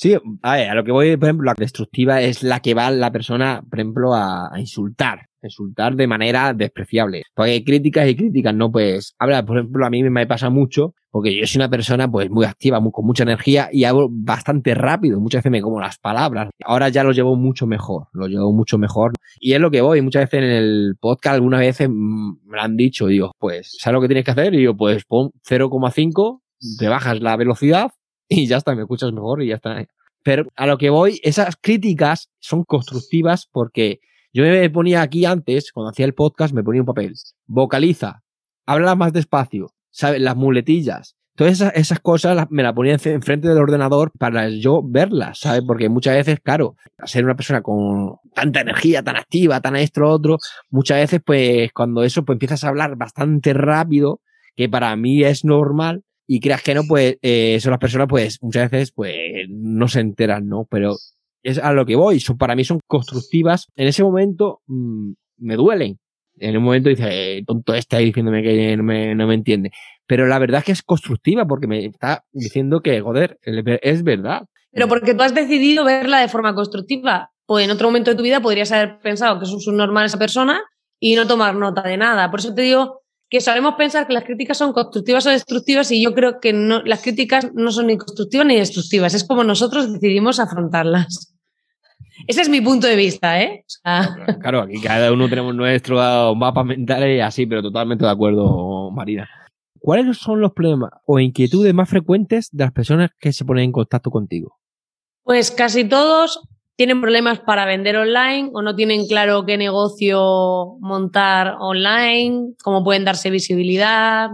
Sí, a ver, a lo que voy, por ejemplo, la destructiva es la que va la persona, por ejemplo, a, a insultar insultar de manera despreciable. Porque hay críticas y críticas, ¿no? Pues, habla, por ejemplo, a mí me pasa mucho, porque yo soy una persona, pues, muy activa, con mucha energía y hago bastante rápido. Muchas veces me como las palabras. Ahora ya lo llevo mucho mejor, lo llevo mucho mejor. Y es lo que voy. Muchas veces en el podcast, algunas veces me lo han dicho, digo, pues, ¿sabes lo que tienes que hacer? Y yo, pues, pon 0,5, te bajas la velocidad y ya está, me escuchas mejor y ya está. Pero a lo que voy, esas críticas son constructivas porque yo me ponía aquí antes, cuando hacía el podcast, me ponía un papel. Vocaliza, habla más despacio, ¿sabes? Las muletillas. Todas esas, esas cosas me las ponía enfrente del ordenador para yo verlas, ¿sabes? Porque muchas veces, claro, ser una persona con tanta energía, tan activa, tan esto, otro, muchas veces, pues, cuando eso, pues empiezas a hablar bastante rápido, que para mí es normal, y creas que no, pues, eh, eso las personas, pues, muchas veces, pues, no se enteran, ¿no? Pero es a lo que voy. Son, para mí son constructivas. En ese momento mmm, me duelen. En un momento dice, eh, tonto este ahí diciéndome que no me, no me entiende. Pero la verdad es que es constructiva porque me está diciendo que, joder, es verdad. Pero porque tú has decidido verla de forma constructiva. Pues en otro momento de tu vida podrías haber pensado que es un normal esa persona y no tomar nota de nada. Por eso te digo que sabemos pensar que las críticas son constructivas o destructivas y yo creo que no, las críticas no son ni constructivas ni destructivas, es como nosotros decidimos afrontarlas. Ese es mi punto de vista, ¿eh? Claro, aquí cada uno tenemos nuestro mapa mental y así, pero totalmente de acuerdo, Marina. ¿Cuáles son los problemas o inquietudes más frecuentes de las personas que se ponen en contacto contigo? Pues casi todos tienen problemas para vender online o no tienen claro qué negocio montar online, cómo pueden darse visibilidad,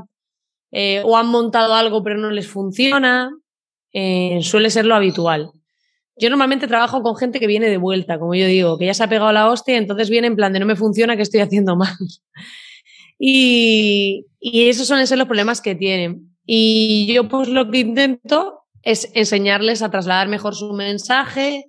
eh, o han montado algo pero no les funciona. Eh, suele ser lo habitual. Yo normalmente trabajo con gente que viene de vuelta, como yo digo, que ya se ha pegado la hostia, entonces viene en plan de no me funciona, que estoy haciendo mal. y, y esos son ser los problemas que tienen. Y yo pues lo que intento es enseñarles a trasladar mejor su mensaje,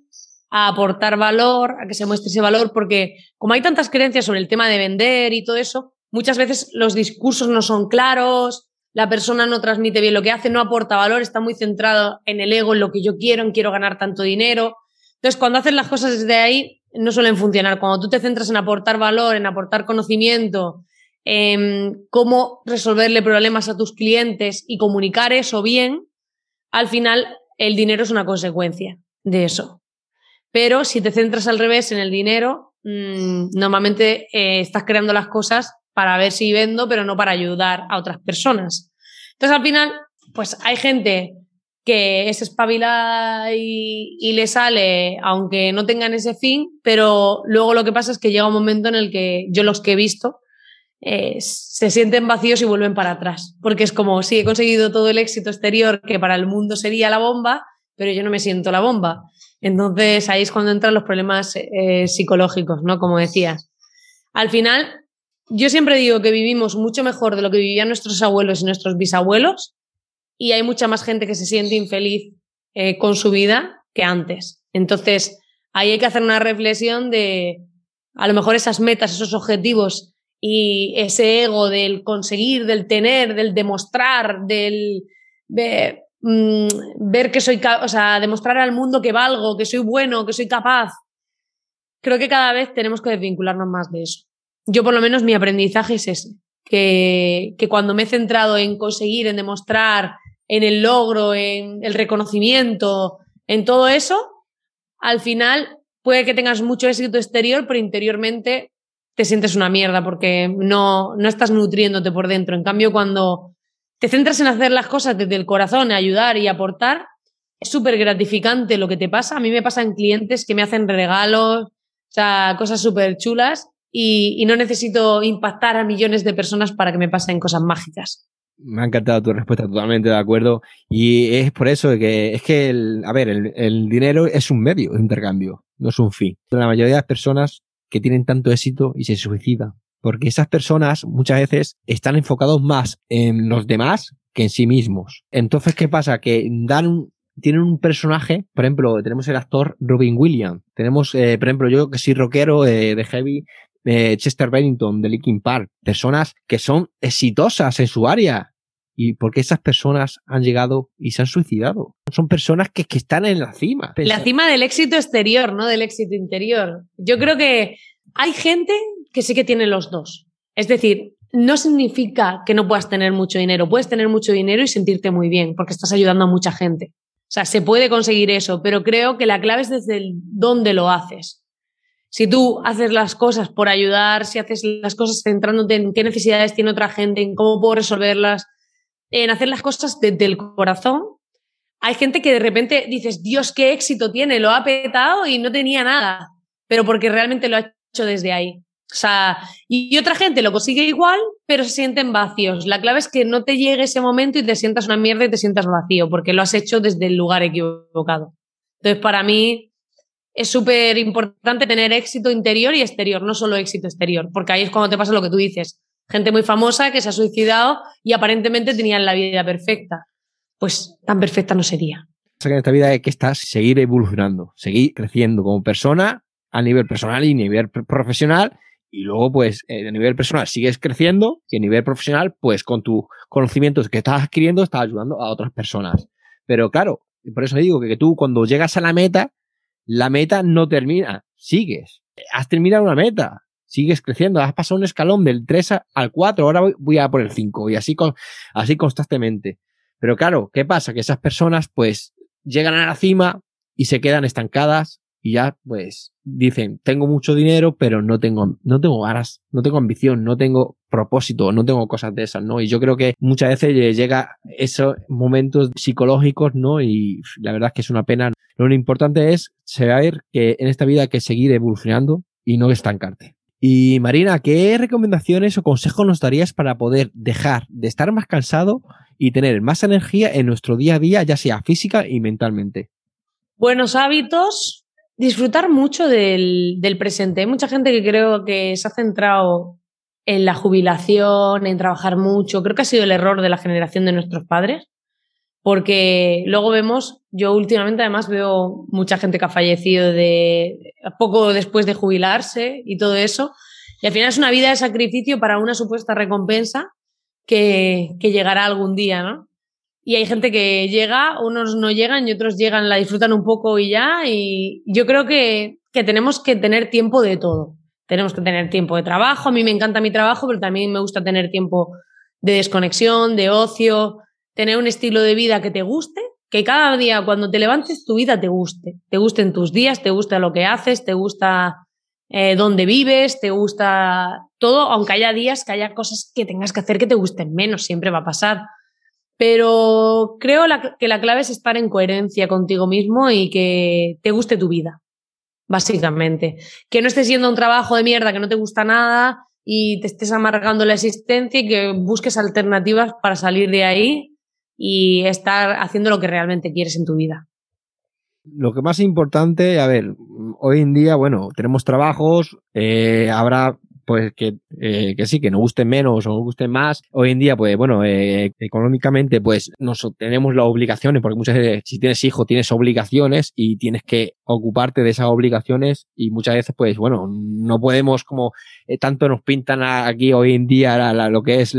a aportar valor, a que se muestre ese valor, porque como hay tantas creencias sobre el tema de vender y todo eso, muchas veces los discursos no son claros, la persona no transmite bien lo que hace, no aporta valor, está muy centrado en el ego, en lo que yo quiero, en quiero ganar tanto dinero. Entonces, cuando haces las cosas desde ahí, no suelen funcionar. Cuando tú te centras en aportar valor, en aportar conocimiento, en cómo resolverle problemas a tus clientes y comunicar eso bien, al final el dinero es una consecuencia de eso. Pero si te centras al revés en el dinero, mmm, normalmente eh, estás creando las cosas para ver si vendo, pero no para ayudar a otras personas. Entonces, al final, pues hay gente que es espabilada y, y, le sale, aunque no tengan ese fin, pero luego lo que pasa es que llega un momento en el que yo los que he visto eh, se sienten vacíos y vuelven para atrás, porque es como, sí, he conseguido todo el éxito exterior que para el mundo sería la bomba, pero yo no me siento la bomba. Entonces ahí es cuando entran los problemas eh, psicológicos, ¿no? Como decías. Al final, yo siempre digo que vivimos mucho mejor de lo que vivían nuestros abuelos y nuestros bisabuelos y hay mucha más gente que se siente infeliz eh, con su vida que antes. Entonces, ahí hay que hacer una reflexión de a lo mejor esas metas, esos objetivos y ese ego del conseguir, del tener, del demostrar, del de, mmm, ver que soy, o sea, demostrar al mundo que valgo, que soy bueno, que soy capaz. Creo que cada vez tenemos que desvincularnos más de eso yo por lo menos mi aprendizaje es ese, que, que cuando me he centrado en conseguir, en demostrar, en el logro, en el reconocimiento, en todo eso, al final puede que tengas mucho éxito exterior, pero interiormente te sientes una mierda porque no, no estás nutriéndote por dentro. En cambio, cuando te centras en hacer las cosas desde el corazón, ayudar y aportar, es súper gratificante lo que te pasa. A mí me pasan clientes que me hacen regalos, o sea, cosas súper chulas y, no necesito impactar a millones de personas para que me pasen cosas mágicas. Me ha encantado tu respuesta, totalmente de acuerdo. Y es por eso que es que, el, a ver, el, el dinero es un medio de intercambio, no es un fin. La mayoría de las personas que tienen tanto éxito y se suicidan, porque esas personas muchas veces están enfocados más en los demás que en sí mismos. Entonces, ¿qué pasa? Que dan tienen un personaje, por ejemplo, tenemos el actor Robin Williams, tenemos, eh, por ejemplo, yo que soy rockero eh, de heavy, eh, Chester Bennington de Linkin Park, personas que son exitosas en su área y por qué esas personas han llegado y se han suicidado. Son personas que, que están en la cima. La cima del éxito exterior, no del éxito interior. Yo creo que hay gente que sí que tiene los dos. Es decir, no significa que no puedas tener mucho dinero. Puedes tener mucho dinero y sentirte muy bien porque estás ayudando a mucha gente. O sea, se puede conseguir eso, pero creo que la clave es desde dónde lo haces. Si tú haces las cosas por ayudar, si haces las cosas centrándote en qué necesidades tiene otra gente, en cómo puedo resolverlas, en hacer las cosas desde el corazón, hay gente que de repente dices, Dios, qué éxito tiene, lo ha petado y no tenía nada, pero porque realmente lo ha hecho desde ahí. O sea, y otra gente lo consigue igual, pero se sienten vacíos. La clave es que no te llegue ese momento y te sientas una mierda y te sientas vacío, porque lo has hecho desde el lugar equivocado. Entonces, para mí es súper importante tener éxito interior y exterior, no solo éxito exterior, porque ahí es cuando te pasa lo que tú dices. Gente muy famosa que se ha suicidado y aparentemente tenían la vida perfecta. Pues tan perfecta no sería. En esta vida hay que estar, seguir evolucionando, seguir creciendo como persona a nivel personal y a nivel profesional y luego, pues, eh, a nivel personal sigues creciendo y a nivel profesional, pues, con tus conocimientos que estás adquiriendo, estás ayudando a otras personas. Pero claro, por eso digo que, tú cuando llegas a la meta, la meta no termina, sigues. Has terminado una meta, sigues creciendo, has pasado un escalón del 3 al 4, ahora voy, a por el 5 y así, con, así constantemente. Pero claro, ¿qué pasa? Que esas personas, pues, llegan a la cima y se quedan estancadas y ya pues dicen, tengo mucho dinero, pero no tengo, no tengo ganas, no tengo ambición, no tengo propósito, no tengo cosas de esas, ¿no? Y yo creo que muchas veces llega esos momentos psicológicos, ¿no? Y la verdad es que es una pena. Lo importante es saber que en esta vida hay que seguir evolucionando y no estancarte. Y Marina, ¿qué recomendaciones o consejos nos darías para poder dejar de estar más cansado y tener más energía en nuestro día a día, ya sea física y mentalmente? Buenos hábitos, disfrutar mucho del, del, presente. Hay mucha gente que creo que se ha centrado en la jubilación, en trabajar mucho. Creo que ha sido el error de la generación de nuestros padres, porque luego vemos, yo últimamente además veo mucha gente que ha fallecido de poco después de jubilarse y todo eso. Y al final es una vida de sacrificio para una supuesta recompensa que, que llegará algún día, ¿no? Y hay gente que llega, unos no llegan y otros llegan, la disfrutan un poco y ya. Y yo creo que, que tenemos que tener tiempo de todo. Tenemos que tener tiempo de trabajo. A mí me encanta mi trabajo, pero también me gusta tener tiempo de desconexión, de ocio, tener un estilo de vida que te guste, que cada día cuando te levantes tu vida te guste. Te gusten tus días, te gusta lo que haces, te gusta eh, dónde vives, te gusta todo, aunque haya días que haya cosas que tengas que hacer que te gusten menos, siempre va a pasar. Pero creo que la clave es estar en coherencia contigo mismo y que te guste tu vida, básicamente. Que no estés yendo a un trabajo de mierda que no te gusta nada y te estés amargando la existencia y que busques alternativas para salir de ahí y estar haciendo lo que realmente quieres en tu vida. Lo que más importante, a ver, hoy en día, bueno, tenemos trabajos, eh, habrá pues que, eh, que sí, que nos gusten menos o nos gusten más. Hoy en día, pues bueno, eh, económicamente, pues nos tenemos las obligaciones, porque muchas veces si tienes hijo tienes obligaciones y tienes que ocuparte de esas obligaciones y muchas veces, pues bueno, no podemos como eh, tanto nos pintan aquí hoy en día lo que es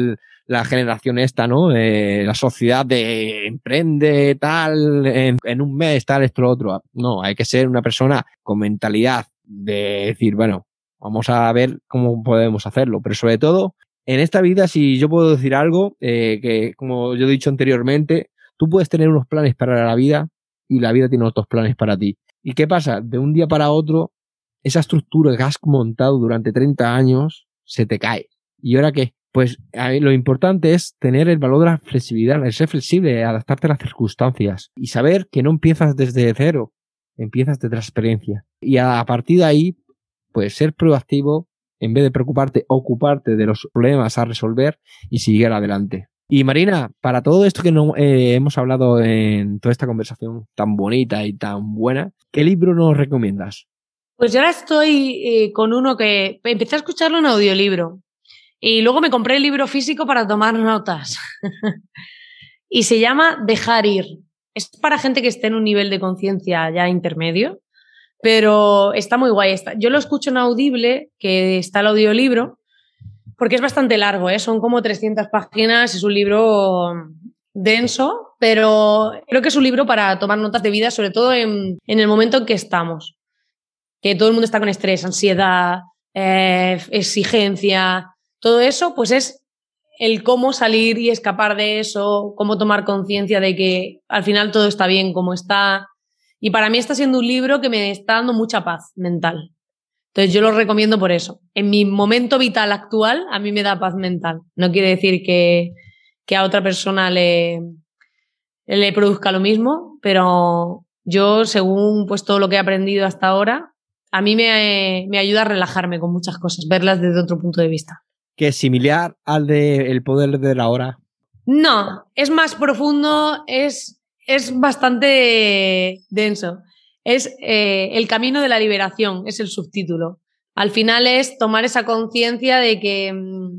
la generación esta, ¿no? la sociedad de emprende tal, en, en un mes tal, esto, lo otro. No, hay que ser una persona con mentalidad de decir, bueno, Vamos a ver cómo podemos hacerlo. Pero sobre todo, en esta vida, si yo puedo decir algo, eh, que como yo he dicho anteriormente, tú puedes tener unos planes para la vida y la vida tiene otros planes para ti. ¿Y qué pasa? De un día para otro, esa estructura que has montado durante 30 años se te cae. ¿Y ahora qué? Pues lo importante es tener el valor de la flexibilidad, el ser flexible, adaptarte a las circunstancias y saber que no empiezas desde cero, empiezas desde la experiencia. Y a partir de ahí pues ser proactivo en vez de preocuparte, ocuparte de los problemas a resolver y seguir adelante. Y Marina, para todo esto que no, eh, hemos hablado en toda esta conversación tan bonita y tan buena, ¿qué libro nos recomiendas? Pues yo ahora estoy eh, con uno que empecé a escucharlo en audiolibro y luego me compré el libro físico para tomar notas. y se llama Dejar ir. Es para gente que esté en un nivel de conciencia ya intermedio pero está muy guay. Yo lo escucho en audible, que está el audiolibro, porque es bastante largo, ¿eh? son como 300 páginas, es un libro denso, pero creo que es un libro para tomar notas de vida, sobre todo en, el momento en que estamos, que todo el mundo está con estrés, ansiedad, eh, exigencia, todo eso, pues es el cómo salir y escapar de eso, cómo tomar conciencia de que al final todo está bien como está. Y para mí está siendo un libro que me está dando mucha paz mental. Entonces yo lo recomiendo por eso. En mi momento vital actual, a mí me da paz mental. No quiere decir que, que a otra persona le, le produzca lo mismo, pero yo, según pues todo lo que he aprendido hasta ahora, a mí me, me ayuda a relajarme con muchas cosas, verlas desde otro punto de vista. ¿Que es similar al de El poder de la hora? No, es más profundo, es, es bastante denso. Es eh, El camino de la liberación, es el subtítulo. Al final es tomar esa conciencia de que mm,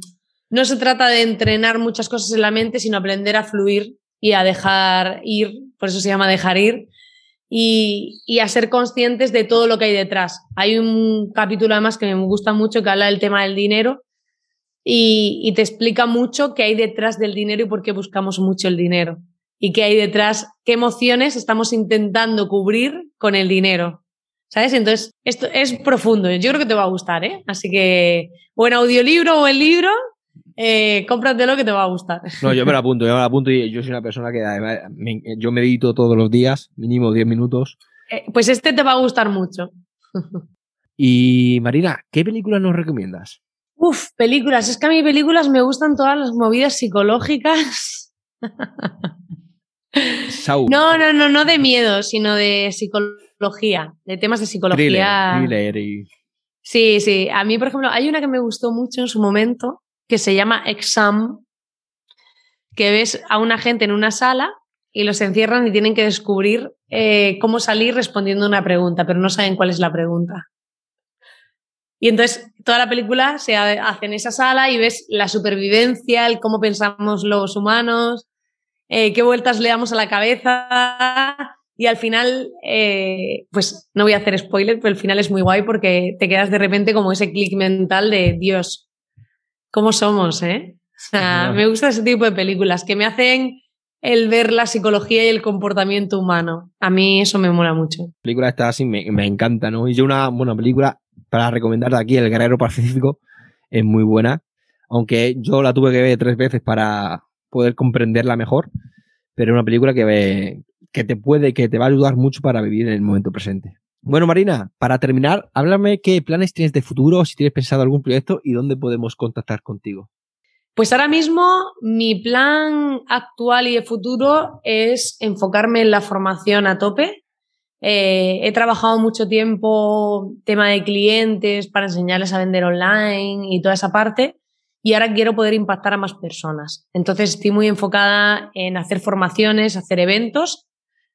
no se trata de entrenar muchas cosas en la mente, sino aprender a fluir y a dejar ir, por eso se llama dejar ir, y, a ser conscientes de todo lo que hay detrás. Hay un capítulo además que me gusta mucho que habla del tema del dinero y, y te explica mucho qué hay detrás del dinero y por qué buscamos mucho el dinero y qué hay detrás, qué emociones estamos intentando cubrir con el dinero. ¿Sabes? Entonces, esto es profundo. Yo creo que te va a gustar, ¿eh? Así que, o en audiolibro o en libro, eh, cómpratelo que te va a gustar. No, yo me lo apunto, yo me lo apunto y yo soy una persona que además yo medito todos los días, mínimo 10 minutos. Eh, pues este te va a gustar mucho. y Marina, ¿qué películas nos recomiendas? Uf, películas. Es que a mí películas me gustan todas las movidas psicológicas. No, no, no, no de miedo, sino de psicología, de temas de psicología. Thriller, y... Sí, sí. A mí, por ejemplo, hay una que me gustó mucho en su momento, que se llama Exam, que ves a una gente en una sala y los encierran y tienen que descubrir eh, cómo salir respondiendo una pregunta, pero no saben cuál es la pregunta. Y entonces toda la película se hace en esa sala y ves la supervivencia, el cómo pensamos los humanos, eh, qué vueltas le damos a la cabeza. Y al final, eh, pues no voy a hacer spoiler, pero el final es muy guay porque te quedas de repente como ese clic mental de Dios, cómo somos, ¿eh? O sea, me gusta ese tipo de películas que me hacen el ver la psicología y el comportamiento humano. A mí eso me mola mucho. La película está así, me, encanta, ¿no? Y yo una buena película para recomendar de aquí, El Guerrero Pacífico, es muy buena. Aunque yo la tuve que ver tres veces para poder comprenderla mejor. Pero es una película que, que te puede, que te va a ayudar mucho para vivir en el momento presente. Bueno, Marina, para terminar, háblame qué planes tienes de futuro, si tienes pensado algún proyecto y dónde podemos contactar contigo. Pues ahora mismo mi plan actual y de futuro es enfocarme en la formación a tope. Eh, he trabajado mucho tiempo tema de clientes para enseñarles a vender online y toda esa parte y ahora quiero poder impactar a más personas. Entonces estoy muy enfocada en hacer formaciones, hacer eventos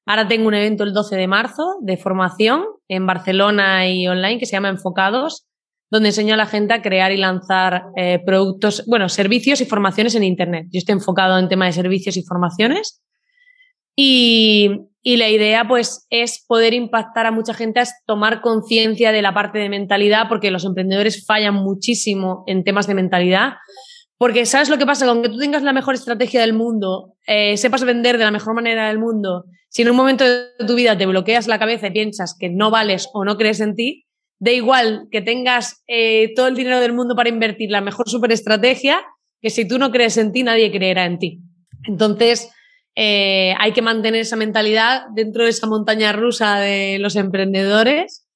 Ahora tengo un evento el 12 de marzo de formación en Barcelona y online que se llama Enfocados, donde enseño a la gente a crear y lanzar eh, productos, bueno, servicios y formaciones en Internet. Yo estoy enfocado en tema de servicios y formaciones. Y, y la idea, pues, es poder impactar a mucha gente a tomar conciencia de la parte de mentalidad, porque los emprendedores fallan muchísimo en temas de mentalidad. Porque sabes lo que pasa, con que tú tengas la mejor estrategia del mundo, eh, sepas vender de la mejor manera del mundo, si en un momento de tu vida te bloqueas la cabeza y piensas que no vales o no crees en ti, da igual que tengas eh, todo el dinero del mundo para invertir la mejor superestrategia, que si tú no crees en ti, nadie creerá en ti. Entonces, eh, hay que mantener esa mentalidad dentro de esa montaña rusa de los emprendedores.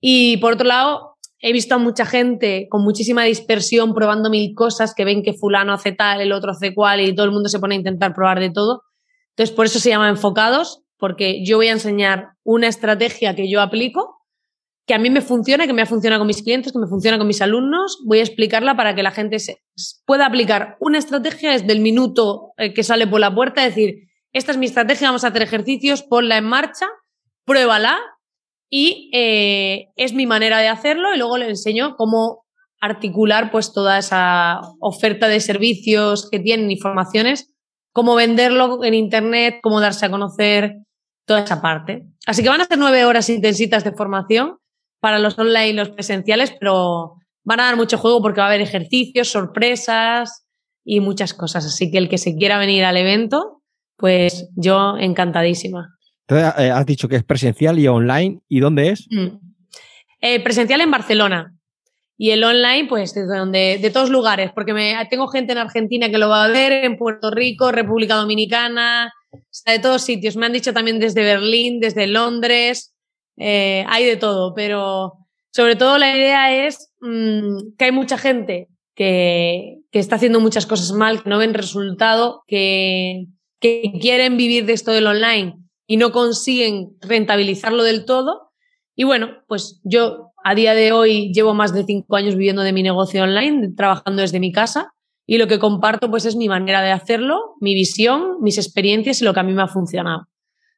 Y por otro lado, he visto a mucha gente con muchísima dispersión probando mil cosas que ven que fulano hace tal, el otro hace cual y todo el mundo se pone a intentar probar de todo. Entonces, por eso se llama enfocados, porque yo voy a enseñar una estrategia que yo aplico, que a mí me funciona, que me ha funcionado con mis clientes, que me funciona con mis alumnos. Voy a explicarla para que la gente se pueda aplicar una estrategia desde el minuto eh, que sale por la puerta, decir, esta es mi estrategia, vamos a hacer ejercicios, ponla en marcha, pruébala y eh, es mi manera de hacerlo y luego le enseño cómo articular pues toda esa oferta de servicios que tienen y formaciones, cómo venderlo en internet, cómo darse a conocer, toda esa parte. Así que van a ser nueve horas intensitas de formación para los online y los presenciales, pero van a dar mucho juego porque va a haber ejercicios, sorpresas y muchas cosas. Así que el que se quiera venir al evento, pues yo encantadísima. Entonces, eh, has dicho que es presencial y online. ¿Y dónde es? Mm. Eh, presencial en Barcelona. Y el online, pues de, donde, de todos lugares, porque me, tengo gente en Argentina que lo va a ver, en Puerto Rico, República Dominicana, de todos sitios. Me han dicho también desde Berlín, desde Londres, eh, hay de todo, pero sobre todo la idea es mm, que hay mucha gente que, que, está haciendo muchas cosas mal, que no ven resultado, que, que quieren vivir de esto del online y no consiguen rentabilizarlo del todo. Y bueno, pues yo a día de hoy llevo más de cinco años viviendo de mi negocio online, trabajando desde mi casa y lo que comparto pues es mi manera de hacerlo, mi visión, mis experiencias y lo que a mí me ha funcionado.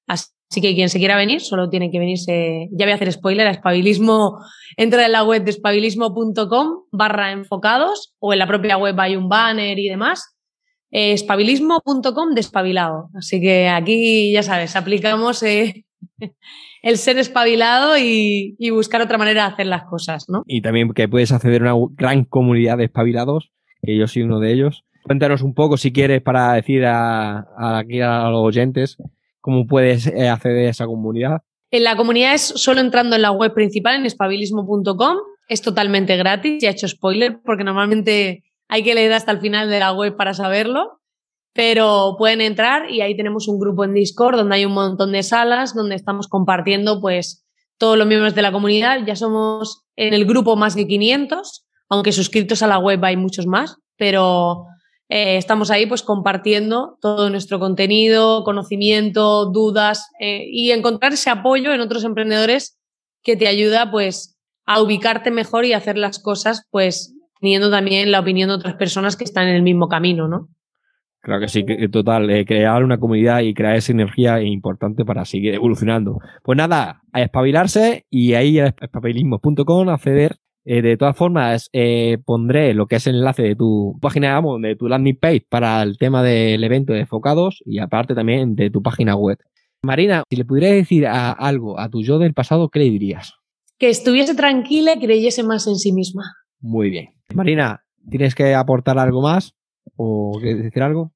Así que quien se quiera venir solo tiene que venirse, ya voy a hacer spoiler, a espabilismo, entra en la web de espabilismo.com barra enfocados o en la propia web hay un banner y demás. Eh, espabilismo.com despabilado. Así que aquí ya sabes, aplicamos eh, el ser espabilado y, buscar otra manera de hacer las cosas, ¿no? Y también que puedes acceder a una gran comunidad de espabilados, que yo soy uno de ellos. Cuéntanos un poco, si quieres, para decir a, a los oyentes cómo puedes eh, acceder a esa comunidad. En la comunidad es solo entrando en la web principal, en espabilismo.com. Es totalmente gratis, ya he hecho spoiler, porque normalmente hay que leer hasta el final de la web para saberlo pero pueden entrar y ahí tenemos un grupo en Discord donde hay un montón de salas donde estamos compartiendo pues todos los miembros de la comunidad. Ya somos en el grupo más de 500, aunque suscritos a la web hay muchos más, pero eh, estamos ahí pues compartiendo todo nuestro contenido, conocimiento, dudas eh, y encontrar ese apoyo en otros emprendedores que te ayuda pues a ubicarte mejor y hacer las cosas pues teniendo también la opinión de otras personas que están en el mismo camino, ¿no? Claro que sí, total. Eh, crear una comunidad y crear esa energía es importante para seguir evolucionando. Pues nada, a espabilarse y ahí a espabilismo.com acceder. Eh, de todas formas, eh, pondré lo que es el enlace de tu página, de tu landing page para el tema del evento de enfocados y aparte también de tu página web. Marina, si le pudieras decir algo a tu yo del pasado, ¿qué le dirías? Que estuviese tranquila y creyese más en sí misma. Muy bien. Marina, ¿tienes que aportar algo más? ¿O decir algo?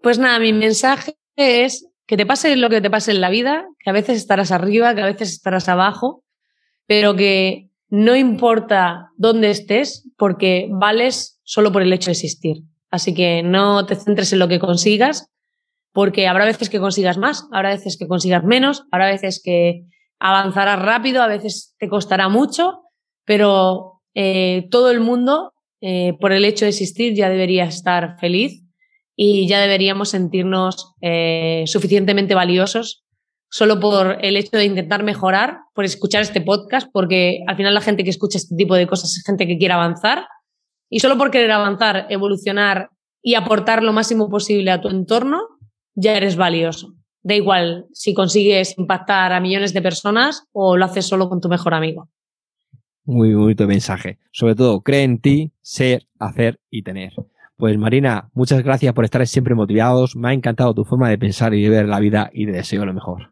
Pues nada, mi mensaje es que te pase lo que te pase en la vida, que a veces estarás arriba, que a veces estarás abajo, pero que no importa dónde estés, porque vales solo por el hecho de existir. Así que no te centres en lo que consigas, porque habrá veces que consigas más, habrá veces que consigas menos, habrá veces que avanzarás rápido, a veces te costará mucho, pero eh, todo el mundo eh, por el hecho de existir ya debería estar feliz y ya deberíamos sentirnos eh, suficientemente valiosos solo por el hecho de intentar mejorar, por escuchar este podcast, porque al final la gente que escucha este tipo de cosas es gente que quiere avanzar y solo por querer avanzar, evolucionar y aportar lo máximo posible a tu entorno, ya eres valioso. Da igual si consigues impactar a millones de personas o lo haces solo con tu mejor amigo. Muy bonito mensaje. Sobre todo, cree en ti, ser, hacer y tener. Pues Marina, muchas gracias por estar siempre motivados. Me ha encantado tu forma de pensar y de ver la vida y te deseo lo mejor.